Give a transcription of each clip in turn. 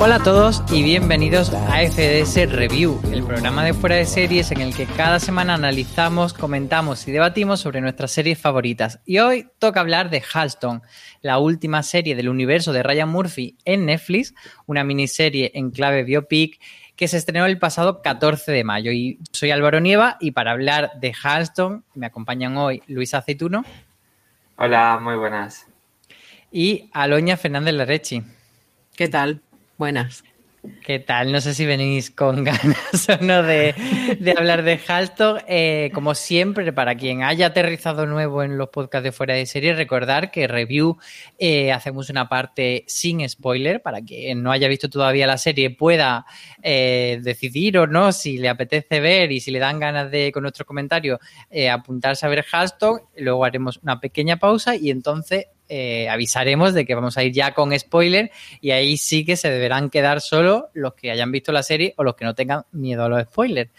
Hola a todos y bienvenidos a FDS Review, el programa de fuera de series en el que cada semana analizamos, comentamos y debatimos sobre nuestras series favoritas. Y hoy toca hablar de Halston, la última serie del universo de Ryan Murphy en Netflix, una miniserie en clave biopic que se estrenó el pasado 14 de mayo. Y soy Álvaro Nieva y para hablar de Halston me acompañan hoy Luis Aceituno. Hola, muy buenas. Y Aloña Fernández Larechi. ¿Qué tal? Buenas. ¿Qué tal? No sé si venís con ganas o no de, hablar de Halston. Eh, como siempre, para quien haya aterrizado nuevo en los podcasts de fuera de serie, recordar que review eh, hacemos una parte sin spoiler para que no haya visto todavía la serie pueda eh, decidir o no si le apetece ver y si le dan ganas de con nuestro comentario apuntarse a ver Halston. Luego haremos una pequeña pausa y entonces eh, avisaremos de que vamos a ir ya con spoiler y ahí sí que se deberán quedar solo los que hayan visto la serie o los que no tengan miedo a los spoilers.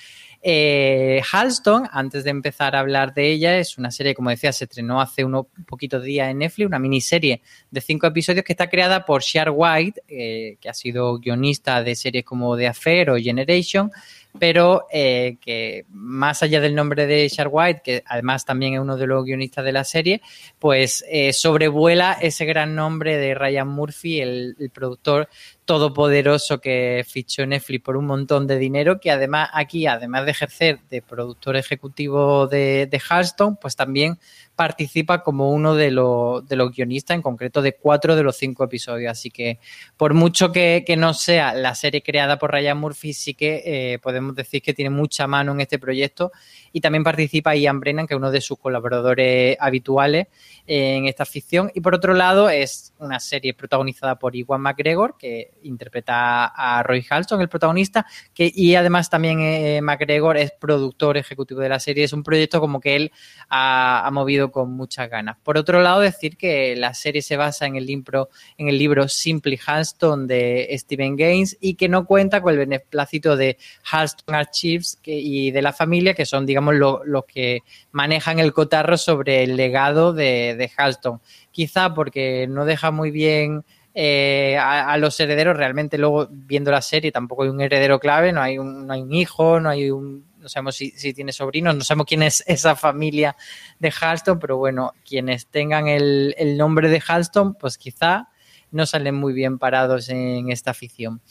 Eh, Halston, antes de empezar a hablar de ella, es una serie, como decía, se estrenó hace unos poquitos días en Netflix, una miniserie de cinco episodios que está creada por Shar White, eh, que ha sido guionista de series como The Affair o Generation, pero eh, que más allá del nombre de Shar White, que además también es uno de los guionistas de la serie, pues eh, sobrevuela ese gran nombre de Ryan Murphy, el, productor todopoderoso que fichó Netflix por un montón de dinero, que además aquí, además de ejercer de productor ejecutivo de, de Hearthstone, pues también participa como uno de, los, de los guionistas, en concreto de cuatro de los cinco episodios. Así que por mucho que, no sea la serie creada por Ryan Murphy, sí que eh, podemos decir que tiene mucha mano en este proyecto y también participa Ian Brennan, que es uno de sus colaboradores habituales en esta ficción. Y por otro lado, es una serie protagonizada por Iwan McGregor, que interpreta a Roy Halston, el protagonista, que, y además también eh, McGregor es productor ejecutivo de la serie. Es un proyecto como que él ha, ha movido con muchas ganas. Por otro lado, decir que la serie se basa en el libro, en el libro Simply Halston de Stephen Gaines y que no cuenta con el beneplácito de Halston Archives y de la familia, que son, digamos, los que manejan el cotarro sobre el legado de, Halston. Quizá porque no deja muy bien eh, a, los herederos, realmente luego viendo la serie tampoco hay un heredero clave, no hay un, no hay un hijo, no hay un no sabemos si, tiene sobrinos, no sabemos quién es esa familia de Halston, pero bueno, quienes tengan el, nombre de Halston, pues quizá no salen muy bien parados en esta afición.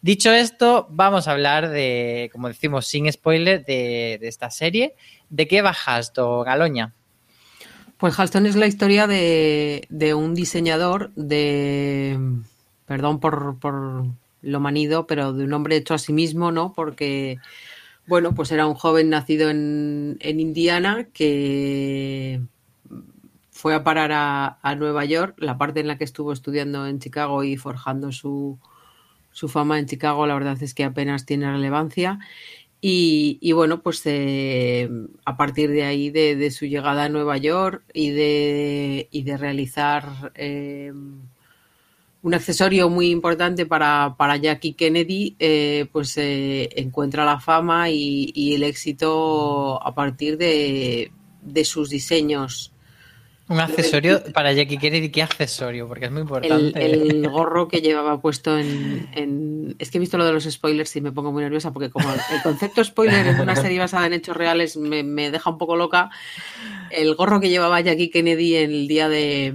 Dicho esto, vamos a hablar de, como decimos, sin spoiler, de, esta serie. ¿De qué va Halston, Galoña? Pues Halston es la historia de, un diseñador de, perdón por, por, lo manido, pero de un hombre hecho a sí mismo, ¿no? Porque bueno, pues era un joven nacido en, Indiana que fue a parar a, Nueva York, la parte en la que estuvo estudiando en Chicago y forjando su, fama en Chicago, la verdad es que apenas tiene relevancia. Y, bueno, pues eh, a partir de ahí, de, su llegada a Nueva York y de, y de realizar eh, un accesorio muy importante para, para Jackie Kennedy, eh, pues encuentra la fama y, el éxito a partir de, sus diseños. Un accesorio para Jackie Kennedy, ¿qué accesorio? Porque es muy importante. El, gorro que llevaba puesto en, Es que he visto lo de los spoilers y me pongo muy nerviosa porque como el concepto spoiler en una serie basada en hechos reales me, me deja un poco loca. El gorro que llevaba Jackie Kennedy el día de,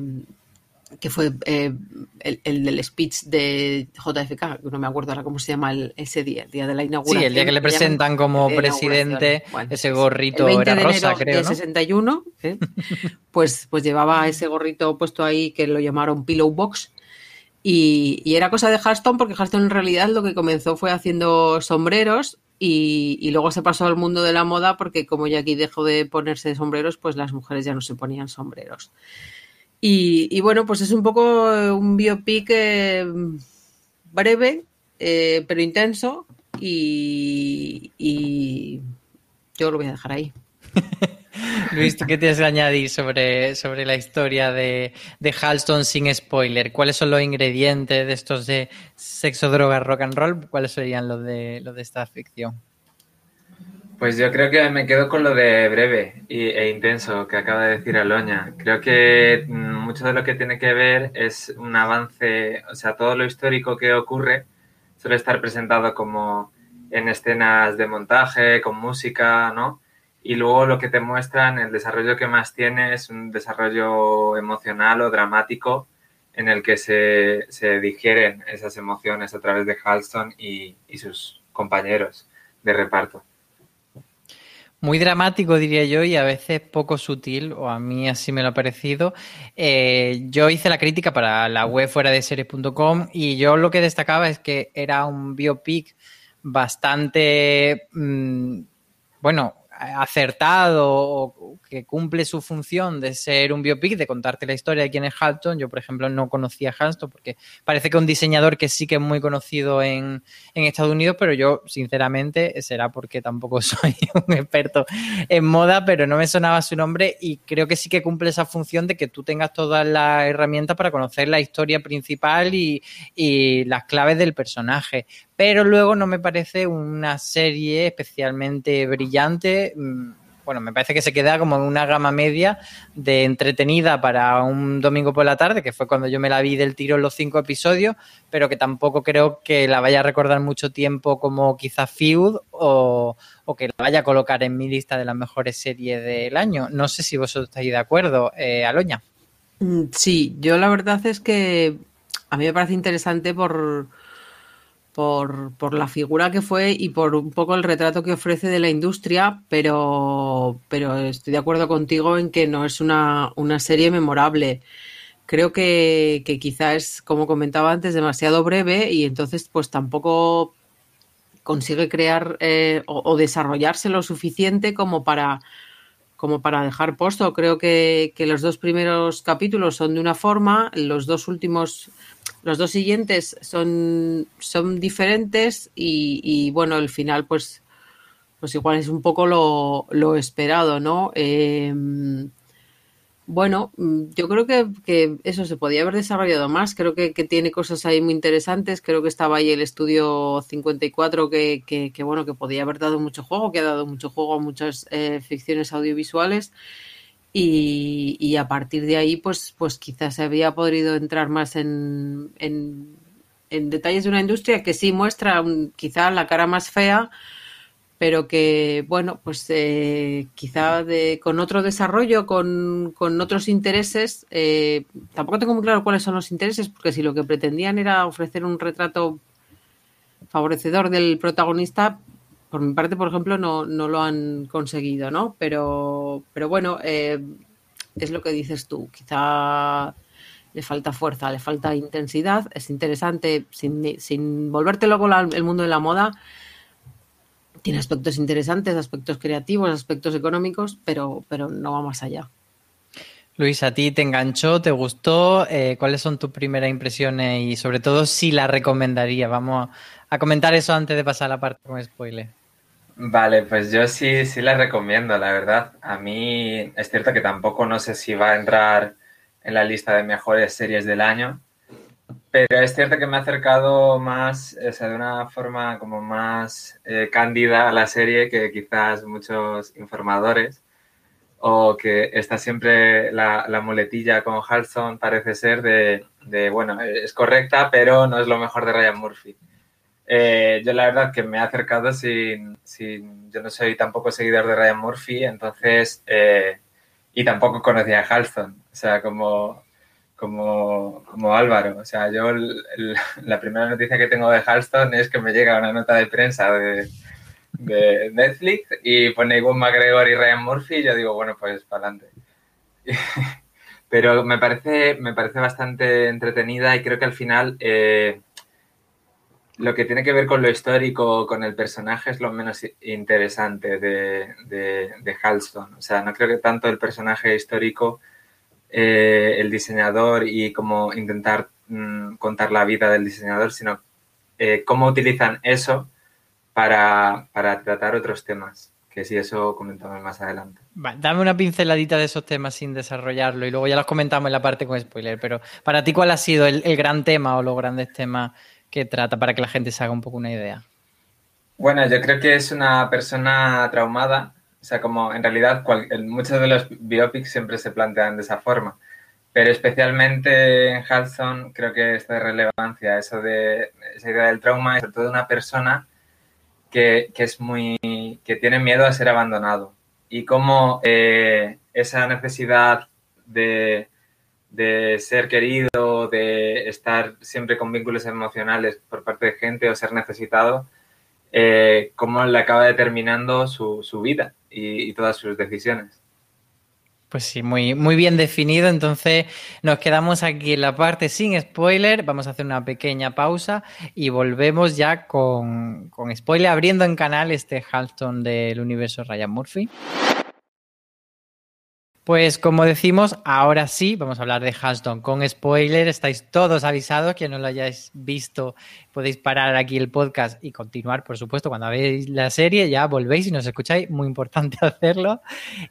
que fue eh, el, del speech de JFK, no me acuerdo ahora cómo se llama ese día, el día de la inauguración. Sí, el día que le presentan como presidente, ese gorrito era rosa, creo. De 61, ¿eh? pues, pues llevaba ese gorrito puesto ahí que lo llamaron Pillow Box. Y, era cosa de Halston, porque Halston en realidad lo que comenzó fue haciendo sombreros y, y, luego se pasó al mundo de la moda porque como ya aquí dejó de ponerse sombreros, pues las mujeres ya no se ponían sombreros. Y, bueno, pues es un poco eh, un biopic eh, breve, eh, pero intenso. Y, yo lo voy a dejar ahí. Luis, ¿tú qué tienes que añadir sobre, sobre la historia de, de Halston sin spoiler? ¿Cuáles son los ingredientes de estos de sexo, droga, rock and roll? ¿Cuáles serían los de, los de esta ficción? Pues yo creo que me quedo con lo de breve e intenso que acaba de decir Aloña. Creo que mm, mucho de lo que tiene que ver es un avance, o sea, todo lo histórico que ocurre suele estar presentado como en escenas de montaje, con música, ¿no? Y luego lo que te muestran, el desarrollo que más tiene es un desarrollo emocional o dramático en el que se, se digieren esas emociones a través de Halston y, y sus compañeros de reparto muy dramático, diría yo, y a veces poco sutil, o a mí así me lo ha parecido. Eh, yo hice la crítica para la web fuera de series.com y yo lo que destacaba es que era un biopic bastante, mmm, bueno, acertado o que cumple su función de ser un biopic, de contarte la historia de quién es Halton. Yo, por ejemplo, no conocía a Halton porque parece que es un diseñador que sí que es muy conocido en, en, Estados Unidos, pero yo, sinceramente, será porque tampoco soy un experto en moda, pero no me sonaba su nombre y creo que sí que cumple esa función de que tú tengas todas las herramientas para conocer la historia principal y, y las claves del personaje pero luego no me parece una serie especialmente brillante. Mm, bueno, me parece que se queda como en una gama media de entretenida para un domingo por la tarde, que fue cuando yo me la vi del tiro en los cinco episodios, pero que tampoco creo que la vaya a recordar mucho tiempo como quizás Feud o, o que la vaya a colocar en mi lista de las mejores series del año. No sé si vosotros estáis de acuerdo, eh, Aloña. Mm, sí, yo la verdad es que a mí me parece interesante por por, por, la figura que fue y por un poco el retrato que ofrece de la industria, pero, pero estoy de acuerdo contigo en que no es una, una serie memorable. Creo que, que quizá es, como comentaba antes, demasiado breve y entonces pues tampoco consigue crear eh, o, desarrollarse lo suficiente como para como para dejar puesto. Creo que, que los dos primeros capítulos son de una forma, los dos últimos los dos siguientes son, son diferentes y, bueno, el final pues, pues igual es un poco lo, lo esperado, ¿no? Eh, bueno, yo creo que, que, eso se podía haber desarrollado más. Creo que, que, tiene cosas ahí muy interesantes. Creo que estaba ahí el estudio 54 que, que bueno, que podía haber dado mucho juego, que ha dado mucho juego a muchas eh, ficciones audiovisuales. Y, y, a partir de ahí, pues, pues quizás se había podido entrar más en, en, detalles de una industria que sí muestra un, quizá la cara más fea, pero que, bueno, pues eh, quizá de, con otro desarrollo, con, con otros intereses, eh, tampoco tengo muy claro cuáles son los intereses, porque si lo que pretendían era ofrecer un retrato favorecedor del protagonista, por mi parte, por ejemplo, no, no lo han conseguido, ¿no? Pero, pero bueno, eh, es lo que dices tú. Quizá le falta fuerza, le falta intensidad. Es interesante, sin, sin volverte loco la, el mundo de la moda. Tiene aspectos interesantes, aspectos creativos, aspectos económicos, pero, pero no va más allá. Luis, ¿a ti te enganchó? ¿Te gustó? Eh, ¿Cuáles son tus primeras impresiones? Y sobre todo, si la recomendaría. Vamos a comentar eso antes de pasar a la parte con spoiler. Vale, pues yo sí, sí la recomiendo, la verdad. A mí es cierto que tampoco no sé si va a entrar en la lista de mejores series del año, pero es cierto que me ha acercado más, o sea, de una forma como más eh, cándida a la serie que quizás muchos informadores, o que está siempre la, la muletilla con Halson, parece ser de, de, bueno, es correcta, pero no es lo mejor de Ryan Murphy. Eh, yo la verdad que me he acercado sin, sin, yo no soy tampoco seguidor de Ryan Murphy, entonces, eh, y tampoco conocía a Halston, o sea, como, como, como Álvaro, o sea, yo la primera noticia que tengo de Halston es que me llega una nota de prensa de, de Netflix y pone Iwan McGregor y Ryan Murphy y yo digo, bueno, pues para adelante. Pero me parece, me parece bastante entretenida y creo que al final... Eh, lo que tiene que ver con lo histórico, con el personaje, es lo menos interesante de, de, Halston. O sea, no creo que tanto el personaje histórico, eh, el diseñador y cómo intentar mmm, contar la vida del diseñador, sino eh, cómo utilizan eso para, para, tratar otros temas. Que si eso comentamos más adelante. Dame una pinceladita de esos temas sin desarrollarlo y luego ya los comentamos en la parte con spoiler. Pero para ti, ¿cuál ha sido el gran tema o los grandes temas? Que trata para que la gente se haga un poco una idea? Bueno, yo creo que es una persona traumada, o sea, como en realidad muchos de los biopics siempre se plantean de esa forma, pero especialmente en Hudson creo que esta relevancia, eso de esa idea del trauma, sobre todo de una persona que, que, es muy, que tiene miedo a ser abandonado. Y cómo eh, esa necesidad de, de, ser querido, de estar siempre con vínculos emocionales por parte de gente o ser necesitado, eh, cómo le acaba determinando su, su vida y, y todas sus decisiones. Pues sí, muy, muy bien definido. Entonces nos quedamos aquí en la parte sin spoiler. Vamos a hacer una pequeña pausa y volvemos ya con, con spoiler, abriendo en canal este Halston del universo Ryan Murphy. Pues como decimos, ahora sí, vamos a hablar de Halston con spoiler. Estáis todos avisados, que no lo hayáis visto, podéis parar aquí el podcast y continuar, por supuesto, cuando veáis la serie, ya volvéis y nos escucháis, muy importante hacerlo.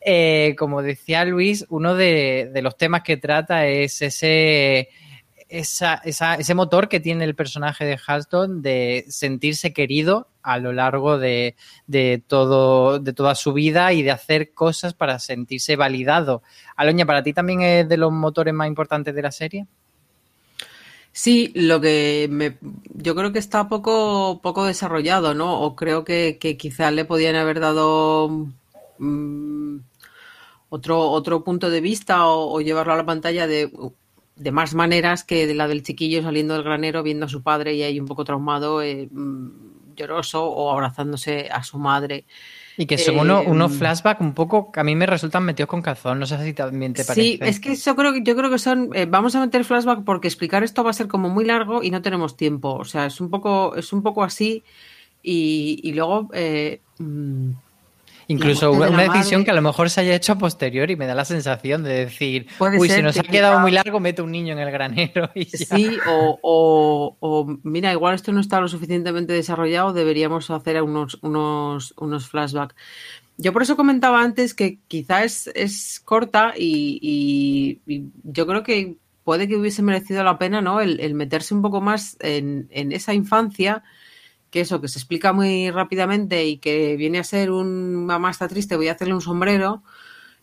Eh, como decía Luis, uno de los temas que trata es ese ese motor que tiene el personaje de Halston de sentirse querido a lo largo de, de, todo, de toda su vida y de hacer cosas para sentirse validado. Aloña, ¿para ti también es de los motores más importantes de la serie? Sí, lo que me, yo creo que está poco, poco desarrollado, ¿no? O creo que, quizás le podían haber dado mmm, otro, otro punto de vista o, llevarlo a la pantalla de de más maneras que de la del chiquillo saliendo del granero viendo a su padre y ahí un poco traumado, eh, lloroso o abrazándose a su madre. Y que son eh, unos uno flashbacks un poco que a mí me resultan metidos con calzón, no sé si también te parece. Sí, es que yo creo, yo creo que son, eh, vamos a meter flashback porque explicar esto va a ser como muy largo y no tenemos tiempo, o sea, es un poco, es un poco así y, y luego... Eh, mmm, Incluso una, una que a lo mejor se haya hecho a posteriori, me da la sensación de decir, uy, si nos ha quedado muy largo, mete un niño en el granero. Y ya. Sí, o, o, o, mira, igual esto no está lo suficientemente desarrollado, deberíamos hacer unos, unos, unos flashbacks. Yo por eso comentaba antes que quizá es, es corta y, y, y, yo creo que puede que hubiese merecido la pena ¿no? el, el meterse un poco más en, en esa infancia que eso, que se explica muy rápidamente y que viene a ser un mamá está triste, voy a hacerle un sombrero.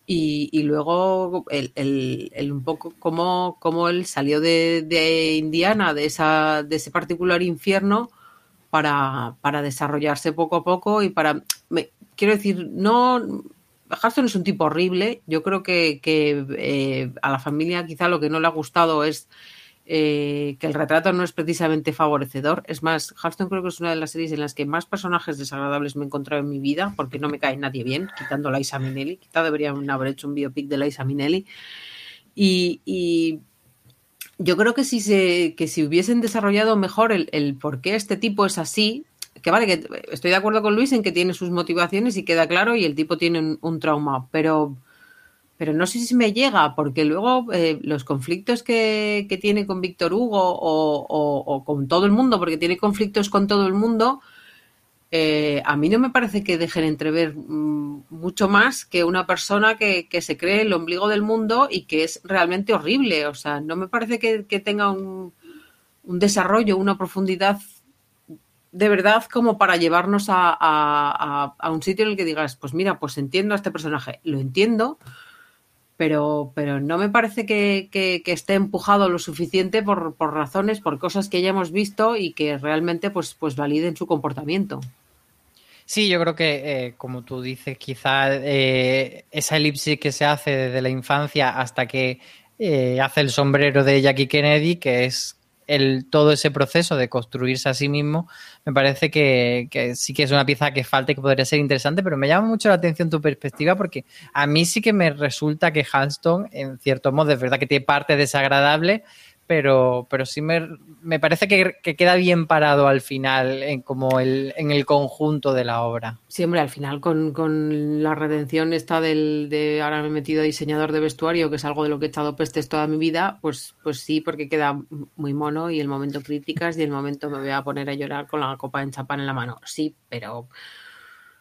Y, y luego el, el, un poco como, como él salió de, de, Indiana, de, esa, de ese particular infierno, para, para desarrollarse poco a poco y para. Me, quiero decir, no. Hudson es un tipo horrible. Yo creo que, que eh, a la familia quizá lo que no le ha gustado es eh, que el retrato no es precisamente favorecedor. Es más, Hearthstone creo que es una de las series en las que más personajes desagradables me he encontrado en mi vida, porque no me cae nadie bien, quitando Liza Minnelli. Quizá deberían haber hecho un biopic de Liza Minnelli. Y, y yo creo que si, se, que si hubiesen desarrollado mejor el, el por qué este tipo es así, que vale, que estoy de acuerdo con Luis en que tiene sus motivaciones y queda claro y el tipo tiene un, un trauma, pero pero no sé si me llega, porque luego eh, los conflictos que, tiene con Víctor Hugo o, con todo el mundo, porque tiene conflictos con todo el mundo, eh, a mí no me parece que dejen entrever mmm, mucho más que una persona que, se cree el ombligo del mundo y que es realmente horrible. O sea, no me parece que, tenga un, desarrollo, una profundidad de verdad como para llevarnos a un sitio en el que digas, pues mira, pues entiendo a este personaje, lo entiendo, pero, pero no me parece que, que, esté empujado lo suficiente por, por, razones, por cosas que ya hemos visto y que realmente pues, pues validen su comportamiento. Sí, yo creo que, eh, como tú dices, quizá eh, esa elipsis que se hace desde la infancia hasta que eh, hace el sombrero de Jackie Kennedy, que es el, todo ese proceso de construirse a sí mismo, me parece que, sí que es una pieza que falta y que podría ser interesante, pero me llama mucho la atención tu perspectiva porque a mí sí que me resulta que Halston, en cierto modo, es verdad que tiene parte desagradable, pero, pero sí me, parece que, que, queda bien parado al final en, como el, en el conjunto de la obra. Sí, al final con, con, la redención esta del, de ahora me he metido a diseñador de vestuario, que es algo de lo que he echado pestes toda mi vida, pues, pues sí, porque queda muy mono y el momento críticas y el momento me voy a poner a llorar con la copa en chapán en la mano. Sí, pero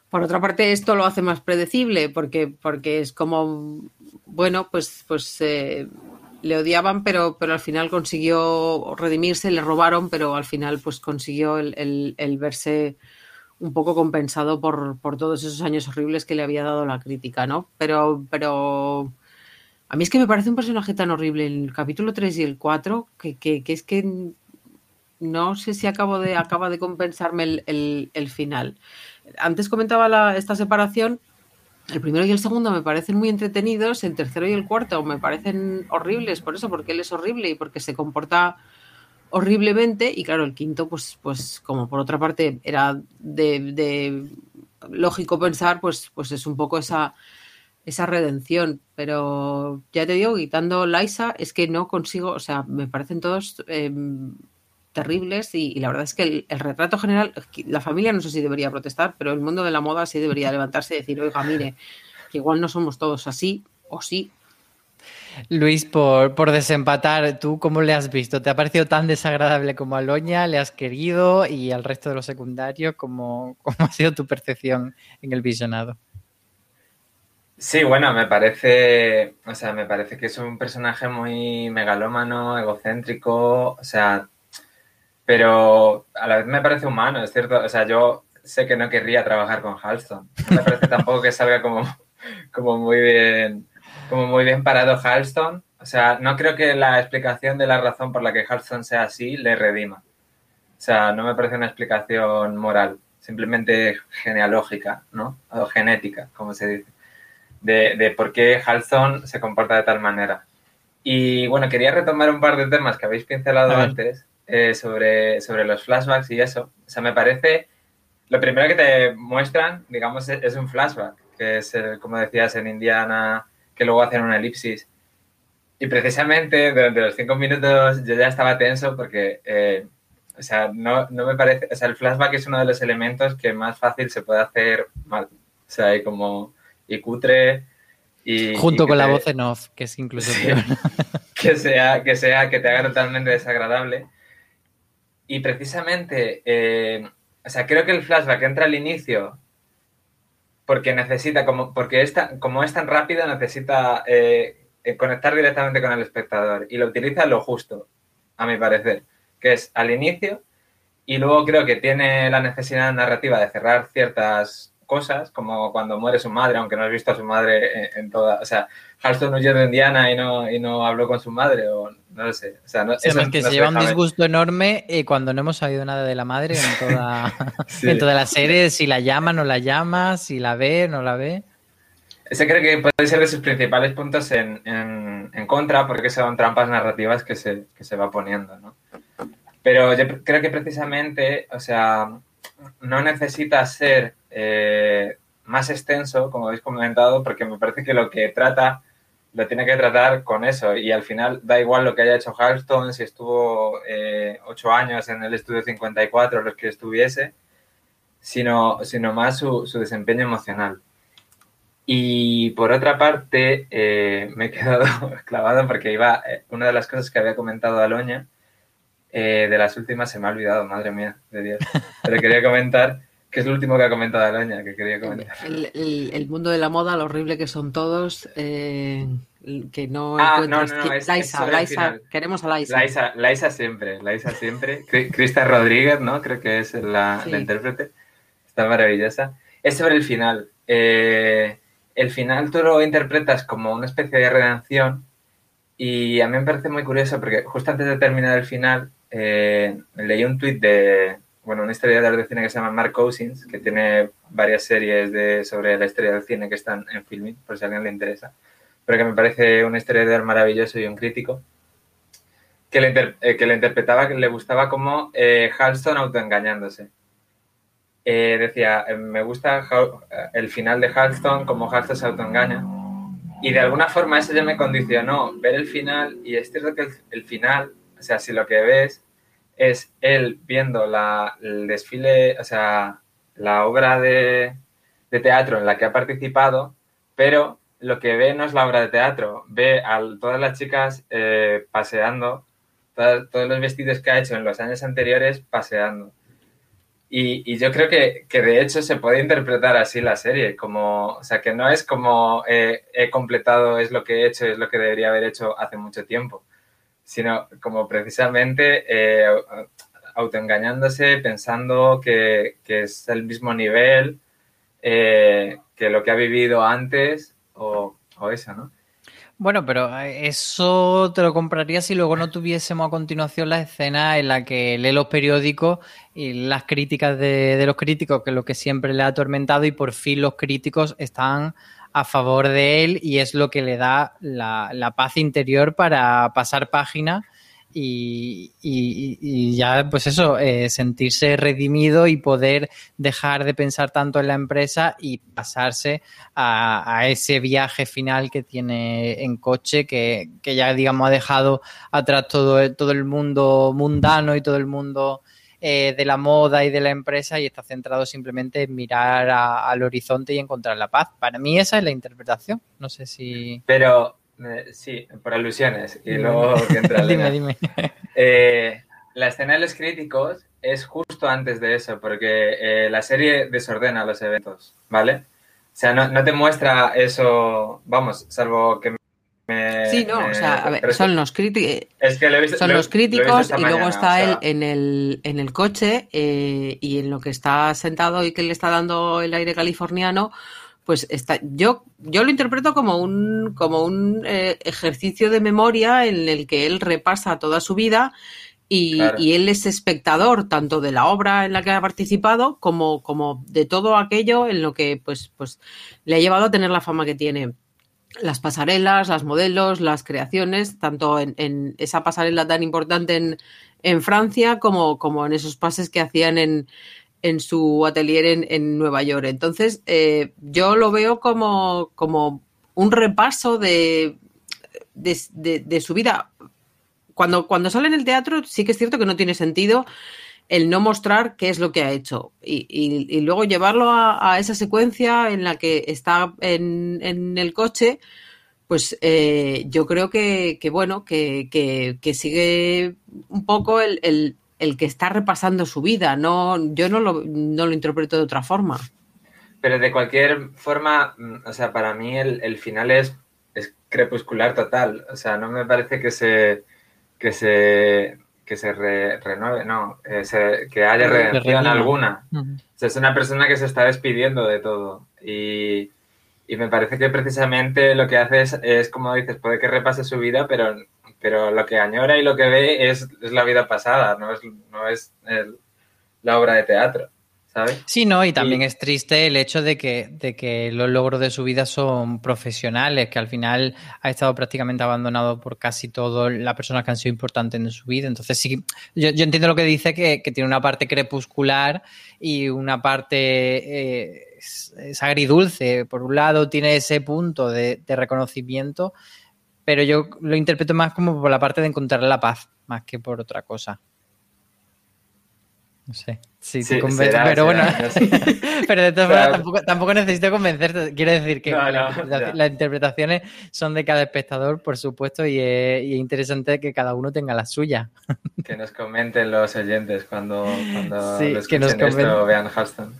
por otra parte esto lo hace más predecible porque, porque es como, bueno, pues, pues eh, le odiaban, pero, pero al final consiguió redimirse, le robaron, pero al final pues consiguió el, el, verse un poco compensado por, por, todos esos años horribles que le había dado la crítica, ¿no? Pero, pero A mí es que me parece un personaje tan horrible el capítulo 3 y el 4 que, que, que es que no sé si acabo de, acaba de compensarme el, el final. Antes comentaba la, esta separación. El primero y el segundo me parecen muy entretenidos, el tercero y el cuarto me parecen horribles, por eso, porque él es horrible y porque se comporta horriblemente. Y claro, el quinto, pues, pues como por otra parte era de, lógico pensar, pues, pues es un poco esa, esa redención. Pero ya te digo, quitando Liza, es que no consigo, o sea, me parecen todos eh, terribles y, y, la verdad es que el, el, retrato general, la familia no sé si debería protestar, pero el mundo de la moda sí debería levantarse y decir, oiga, mire, que igual no somos todos así, o sí. Luis, por, por desempatar, ¿tú cómo le has visto? ¿Te ha parecido tan desagradable como a Loña? ¿Le has querido? Y al resto de los secundarios, ¿cómo, cómo ha sido tu percepción en el visionado? Sí, bueno, me parece, o sea, me parece que es un personaje muy megalómano, egocéntrico, o sea, pero a la vez me parece humano, es cierto, o sea, yo sé que no querría trabajar con Halston, no me parece tampoco que salga como, como muy bien, como muy bien parado Halston, o sea, no creo que la explicación de la razón por la que Halston sea así le redima, o sea, no me parece una explicación moral, simplemente genealógica, ¿no? O genética, como se dice. De, de por qué Halston se comporta de tal manera. Y bueno, quería retomar un par de temas que habéis pincelado antes eh, sobre, sobre los flashbacks y eso. O sea, me parece, lo primero que te muestran, digamos, es, es un flashback, que es, el, como decías, en Indiana, que luego hacen una elipsis. Y precisamente durante los cinco minutos yo ya estaba tenso porque, eh, o sea, no, no me parece, o sea, el flashback es uno de los elementos que más fácil se puede hacer mal. O sea, hay como y cutre. Y, Junto y con te, la voz en off, que es incluso sí, peor. que, sea, que sea, que te haga totalmente desagradable. Y precisamente, eh, o sea, creo que el flashback entra al inicio porque necesita, como, porque es tan, como es tan rápido, necesita eh, conectar directamente con el espectador y lo utiliza lo justo, a mi parecer, que es al inicio y luego creo que tiene la necesidad narrativa de cerrar ciertas cosas, como cuando muere su madre, aunque no has visto a su madre en, en toda. O sea, Halston huyó de Indiana y no, y no habló con su madre, o no lo sé. O sea, no, sí, eso es que no se lleva un disgusto enorme eh, cuando no hemos sabido nada de la madre en toda, sí. en toda la serie, si la llama, no la llama, si la ve, no la ve. Ese creo que puede ser de sus principales puntos en, en, en contra, porque son trampas narrativas que se, que se va poniendo, ¿no? Pero yo creo que precisamente, o sea, no necesita ser eh, más extenso, como habéis comentado, porque me parece que lo que trata lo tiene que tratar con eso y al final da igual lo que haya hecho Halston, si estuvo eh, ocho años en el estudio 54, los que estuviese, sino, sino más su, su desempeño emocional. Y por otra parte, eh, me he quedado clavado porque iba, eh, una de las cosas que había comentado Aloña, de las últimas se me ha olvidado, madre mía, de Dios. Pero quería comentar, que es lo último que ha comentado Aloña, que quería comentar. El, el, el, mundo de la moda, lo horrible que son todos, eh, que no ah, no, no, no, es, Liza, queremos a Liza. Liza. Liza siempre, Liza siempre. Crista Rodríguez, ¿no? Creo que es la, sí. la intérprete. Está maravillosa. Es sobre el final. Eh, el final tú lo interpretas como una especie de redención y a mí me parece muy curioso porque justo antes de terminar el final eh, leí un tuit de, bueno, un historiador de cine que se llama Mark Cousins, que tiene varias series de, sobre la historia del cine que están en filming, por si a alguien le interesa, pero que me parece un historiador maravilloso y un crítico, que le, inter, eh, que le interpretaba, que le gustaba como eh, Halston autoengañándose. Eh, decía, me gusta el final de Halston, como Halston se autoengaña, y de alguna forma eso ya me condicionó ver el final, y es cierto que el, el final o sea, si lo que ves es él viendo la, el desfile, o sea, la obra de, de, teatro en la que ha participado, pero lo que ve no es la obra de teatro, ve a todas las chicas eh, paseando, todos los vestidos que ha hecho en los años anteriores paseando. Y, y yo creo que, que, de hecho se puede interpretar así la serie, como, o sea, que no es como eh, he completado, es lo que he hecho, es lo que debería haber hecho hace mucho tiempo sino como precisamente eh, autoengañándose, pensando que, que, es el mismo nivel eh, que lo que ha vivido antes o, o eso, ¿no? Bueno, pero eh, eso te lo compraría si luego no tuviésemos a continuación la escena en la que lee los periódicos y las críticas de, de los críticos, que es lo que siempre le ha atormentado, y por fin los críticos están a favor de él y es lo que le da la, la paz interior para pasar página y, y, ya, pues eso, eh, sentirse redimido y poder dejar de pensar tanto en la empresa y pasarse a, a ese viaje final que tiene en coche, que, que, ya, digamos, ha dejado atrás todo, todo el mundo mundano y todo el mundo eh, de la moda y de la empresa y está centrado simplemente en mirar a, al horizonte y encontrar la paz. Para mí esa es la interpretación. No sé si... Pero eh, sí, por alusiones. Y luego que entra dime, dime. Eh, la escena de los críticos es justo antes de eso, porque la serie desordena los eventos, ¿vale? O sea, no, no te muestra eso, vamos, salvo que me, sí, no, me, o sea, a ver, son los críticos. Es que lo he visto, son lo, los críticos lo he visto y luego mañana, está o sea, él en el, en el coche eh, y en lo que está sentado y que le está dando el aire californiano, pues está, yo, yo lo interpreto como un, como un eh, ejercicio de memoria en el que él repasa toda su vida y, Claro. y él es espectador tanto de la obra en la que ha participado como, como de todo aquello en lo que pues, pues le ha llevado a tener la fama que tiene. Las pasarelas, las modelos, las creaciones, tanto en, esa pasarela tan importante en, Francia como, como en esos pases que hacían en, en su atelier en, Nueva York. Entonces, eh, yo lo veo como, como un repaso de, de, de, de su vida. Cuando, cuando sale en el teatro, sí que es cierto que no tiene sentido el no mostrar qué es lo que ha hecho y, luego llevarlo a, esa secuencia en la que está en, el coche, pues eh, yo creo que, que bueno, que, que, que, sigue un poco el, el, el, que está repasando su vida. No, yo no lo, no lo interpreto de otra forma. Pero de cualquier forma, o sea, para mí el, el final es, es, crepuscular total. O sea, no me parece que se que se que se re, renueve, no, eh, se, que haya redención alguna. Uh -huh. o sea, es una persona que se está despidiendo de todo. Y, y me parece que precisamente lo que hace es, es, como dices, puede que repase su vida, pero, pero lo que añora y lo que ve es, es la vida pasada, no es, no es el, la obra de teatro. ¿Sabes? Sí, no, y también y... es triste el hecho de que, de que los logros de su vida son profesionales, que al final ha estado prácticamente abandonado por casi todas las personas que han sido importantes en su vida. Entonces, sí, yo, yo entiendo lo que dice, que, que, tiene una parte crepuscular y una parte eh, es, es, agridulce. Por un lado, tiene ese punto de, de reconocimiento, pero yo lo interpreto más como por la parte de encontrar la paz, más que por otra cosa. No sé. Sí, sí te convence, será, pero será, bueno, no sé. pero de todas formas tampoco, tampoco, necesito convencerte. Quiero decir que no, no, la, las interpretaciones son de cada espectador, por supuesto, y es, y es, interesante que cada uno tenga la suya. Que nos comenten los oyentes cuando, cuando sí, lo que nos comenten. esto vean Halston.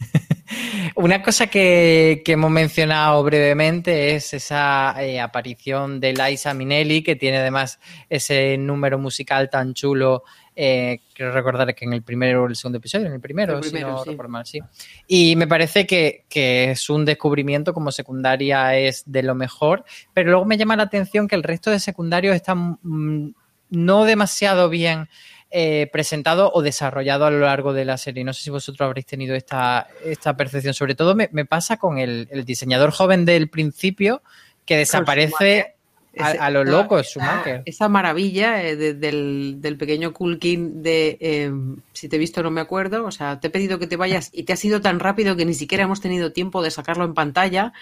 Una cosa que, que, hemos mencionado brevemente es esa eh, aparición de Liza Minnelli, que tiene además ese número musical tan chulo. Eh, quiero recordar que en el primero o el segundo episodio, en el primero, el primero si no sí. mal, sí. Y me parece que, que, es un descubrimiento como secundaria es de lo mejor, pero luego me llama la atención que el resto de secundarios están mmm, no demasiado bien eh, presentado o desarrollado a lo largo de la serie. No sé si vosotros habréis tenido esta, esta percepción. Sobre todo me, me pasa con el, el, diseñador joven del principio que desaparece a, a, lo loco, Schumacher. Esa maravilla eh, de, del, del, pequeño Culkin de eh, si te he visto no me acuerdo. O sea, te he pedido que te vayas y te ha sido tan rápido que ni siquiera hemos tenido tiempo de sacarlo en pantalla.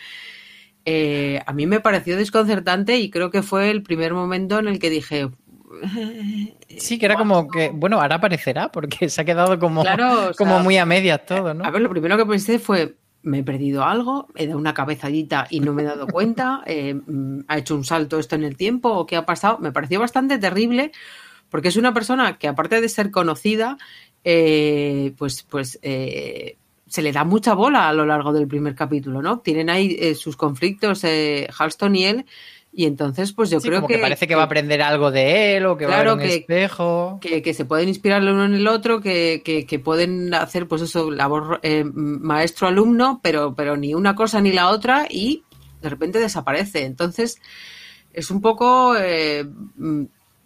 Eh, a mí me pareció desconcertante y creo que fue el primer momento en el que dije, Sí, que era como que, bueno, ahora aparecerá, porque se ha quedado como, claro, sea, como muy a medias todo, ¿no? A ver, lo primero que pensé fue, me he perdido algo, he dado una cabezadita y no me he dado cuenta, eh, ha hecho un salto esto en el tiempo, o qué ha pasado. Me pareció bastante terrible, porque es una persona que aparte de ser conocida, eh, pues, pues eh, se le da mucha bola a lo largo del primer capítulo, ¿no? Tienen ahí eh, sus conflictos, Halston y él, y entonces, pues yo sí, creo que, que, parece que, va a aprender algo de él o que claro, va a ver un que, espejo. Que, que, se pueden inspirar el uno en el otro, que, que pueden hacer, pues eso, labor eh, maestro-alumno, pero, pero ni una cosa ni la otra y de repente desaparece. Entonces, es un poco eh,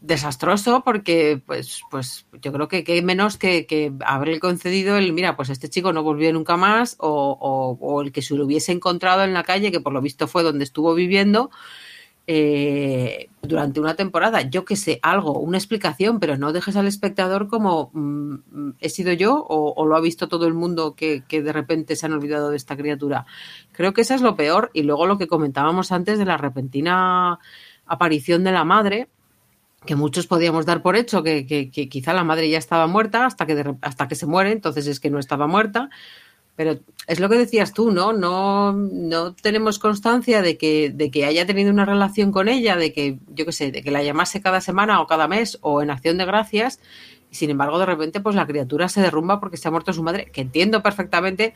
desastroso porque pues pues yo creo que, que menos que, que, haberle concedido el mira pues este chico no volvió nunca más o, o, o, el que se lo hubiese encontrado en la calle que por lo visto fue donde estuvo viviendo eh, durante una temporada yo que sé algo una explicación pero no dejes al espectador como mmm, he sido yo o, lo ha visto todo el mundo que, que de repente se han olvidado de esta criatura creo que eso es lo peor y luego lo que comentábamos antes de la repentina aparición de la madre que muchos podíamos dar por hecho que, que, quizá la madre ya estaba muerta hasta que, hasta que se muere, entonces es que no estaba muerta. Pero es lo que decías tú, ¿no? No, no tenemos constancia de que, de que haya tenido una relación con ella, de que, yo qué sé, de que la llamase cada semana o cada mes o en acción de gracias. Y sin embargo, de repente, pues la criatura se derrumba porque se ha muerto su madre, que entiendo perfectamente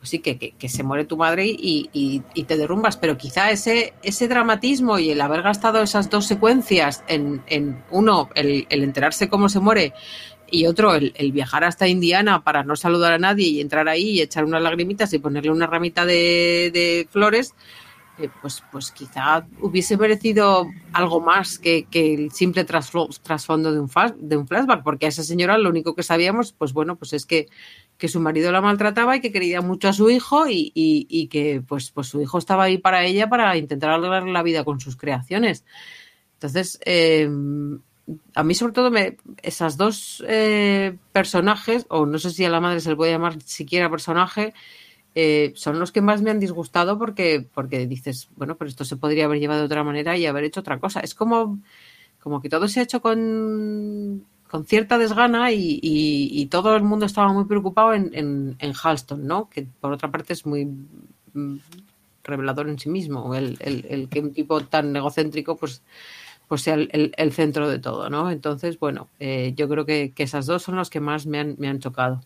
pues sí, que, que, que, se muere tu madre y, y, y, te derrumbas, pero quizá ese, ese dramatismo y el haber gastado esas dos secuencias en, en uno, el, el, enterarse cómo se muere y otro, el, el, viajar hasta Indiana para no saludar a nadie y entrar ahí y echar unas lagrimitas y ponerle una ramita de, de flores, eh, pues, pues quizá hubiese merecido algo más que, que el simple trasfondo de un, de un flashback, porque a esa señora lo único que sabíamos, pues bueno, pues es que que su marido la maltrataba y que quería mucho a su hijo y, y, y, que pues, pues su hijo estaba ahí para ella para intentar arreglar la vida con sus creaciones. Entonces, eh, a mí sobre todo me, esas dos eh, personajes, o no sé si a la madre se le puede llamar siquiera personaje, eh, son los que más me han disgustado porque, porque dices, bueno, pero esto se podría haber llevado de otra manera y haber hecho otra cosa. Es como, como que todo se ha hecho con con cierta desgana y, y, todo el mundo estaba muy preocupado en, en, en, Halston, ¿no? Que por otra parte es muy mm, revelador en sí mismo, el, el, el que un tipo tan egocéntrico pues, pues sea el, el centro de todo, ¿no? Entonces, bueno, eh, yo creo que, que, esas dos son las que más me han, me han chocado.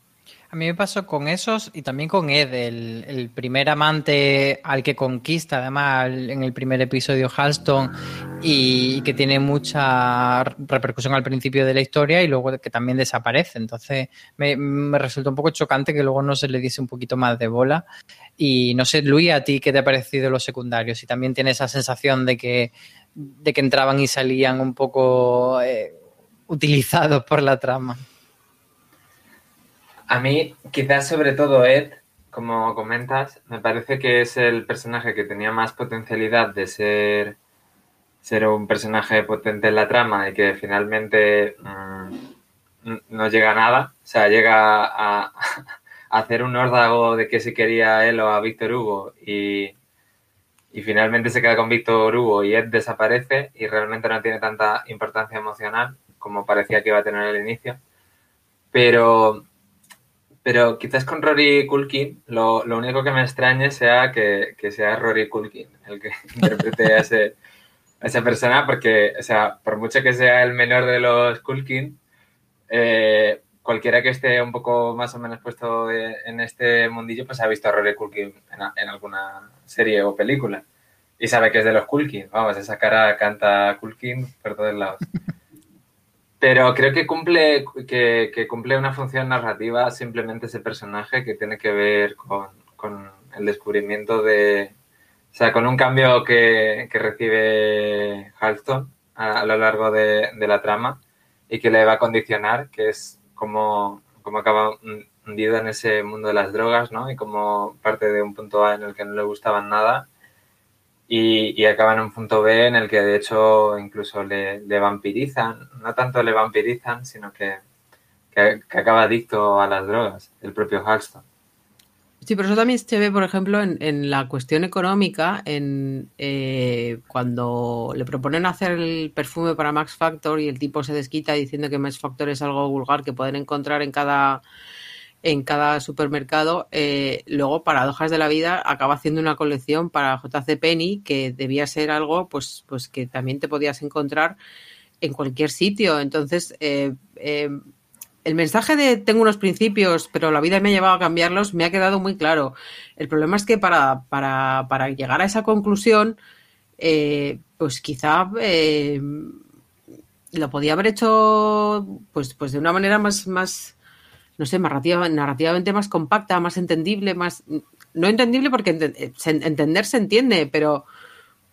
A mí me pasó con esos y también con Ed, el, el, primer amante al que conquista, además, en el primer episodio Halston, y, y, que tiene mucha repercusión al principio de la historia y luego que también desaparece. Entonces, me, me, resultó un poco chocante que luego no se le diese un poquito más de bola. Y no sé, Luis, ¿a ti qué te ha parecido los secundarios? Si también tienes esa sensación de que, de que entraban y salían un poco eh, utilizados por la trama. A mí, quizás sobre todo Ed, como comentas, me parece que es el personaje que tenía más potencialidad de ser, ser un personaje potente en la trama y que finalmente mmm, no llega a nada. O sea, llega a, a, hacer un órdago de que se quería él o a Víctor Hugo y, y finalmente se queda con Víctor Hugo y Ed desaparece y realmente no tiene tanta importancia emocional como parecía que iba a tener al inicio. Pero pero quizás con Rory Culkin lo, lo, único que me extrañe sea que, que sea Rory Culkin el que interprete a, ese, a, esa persona, porque, o sea, por mucho que sea el menor de los Culkin, eh, cualquiera que esté un poco más o menos puesto de, en este mundillo, pues ha visto a Rory Culkin en, en, alguna serie o película y sabe que es de los Culkin. Vamos, esa cara canta Culkin por todos lados. Pero creo que cumple, que, que, cumple una función narrativa simplemente ese personaje que tiene que ver con, con el descubrimiento de. O sea, con un cambio que, que recibe Halston a, a, lo largo de, de, la trama y que le va a condicionar, que es como, como acaba hundido en ese mundo de las drogas, ¿no? Y como parte de un punto A en el que no le gustaban nada y, y, acaba en un punto B en el que de hecho incluso le, le vampirizan, no tanto le vampirizan, sino que, que, que, acaba adicto a las drogas, el propio Halston. Sí, pero eso también se ve, por ejemplo, en, en la cuestión económica, en eh, cuando le proponen hacer el perfume para Max Factor y el tipo se desquita diciendo que Max Factor es algo vulgar que pueden encontrar en cada en cada supermercado. Eh, luego, Paradojas de la Vida acaba haciendo una colección para JC Penny que debía ser algo pues, pues que también te podías encontrar en cualquier sitio. Entonces, eh, eh, el mensaje de tengo unos principios, pero la vida me ha llevado a cambiarlos, me ha quedado muy claro. El problema es que para, para, para llegar a esa conclusión, eh, pues quizá eh, lo podía haber hecho pues, pues de una manera más, más, no sé, narrativa, narrativamente más compacta, más entendible, más... No entendible porque se, entender se entiende, pero,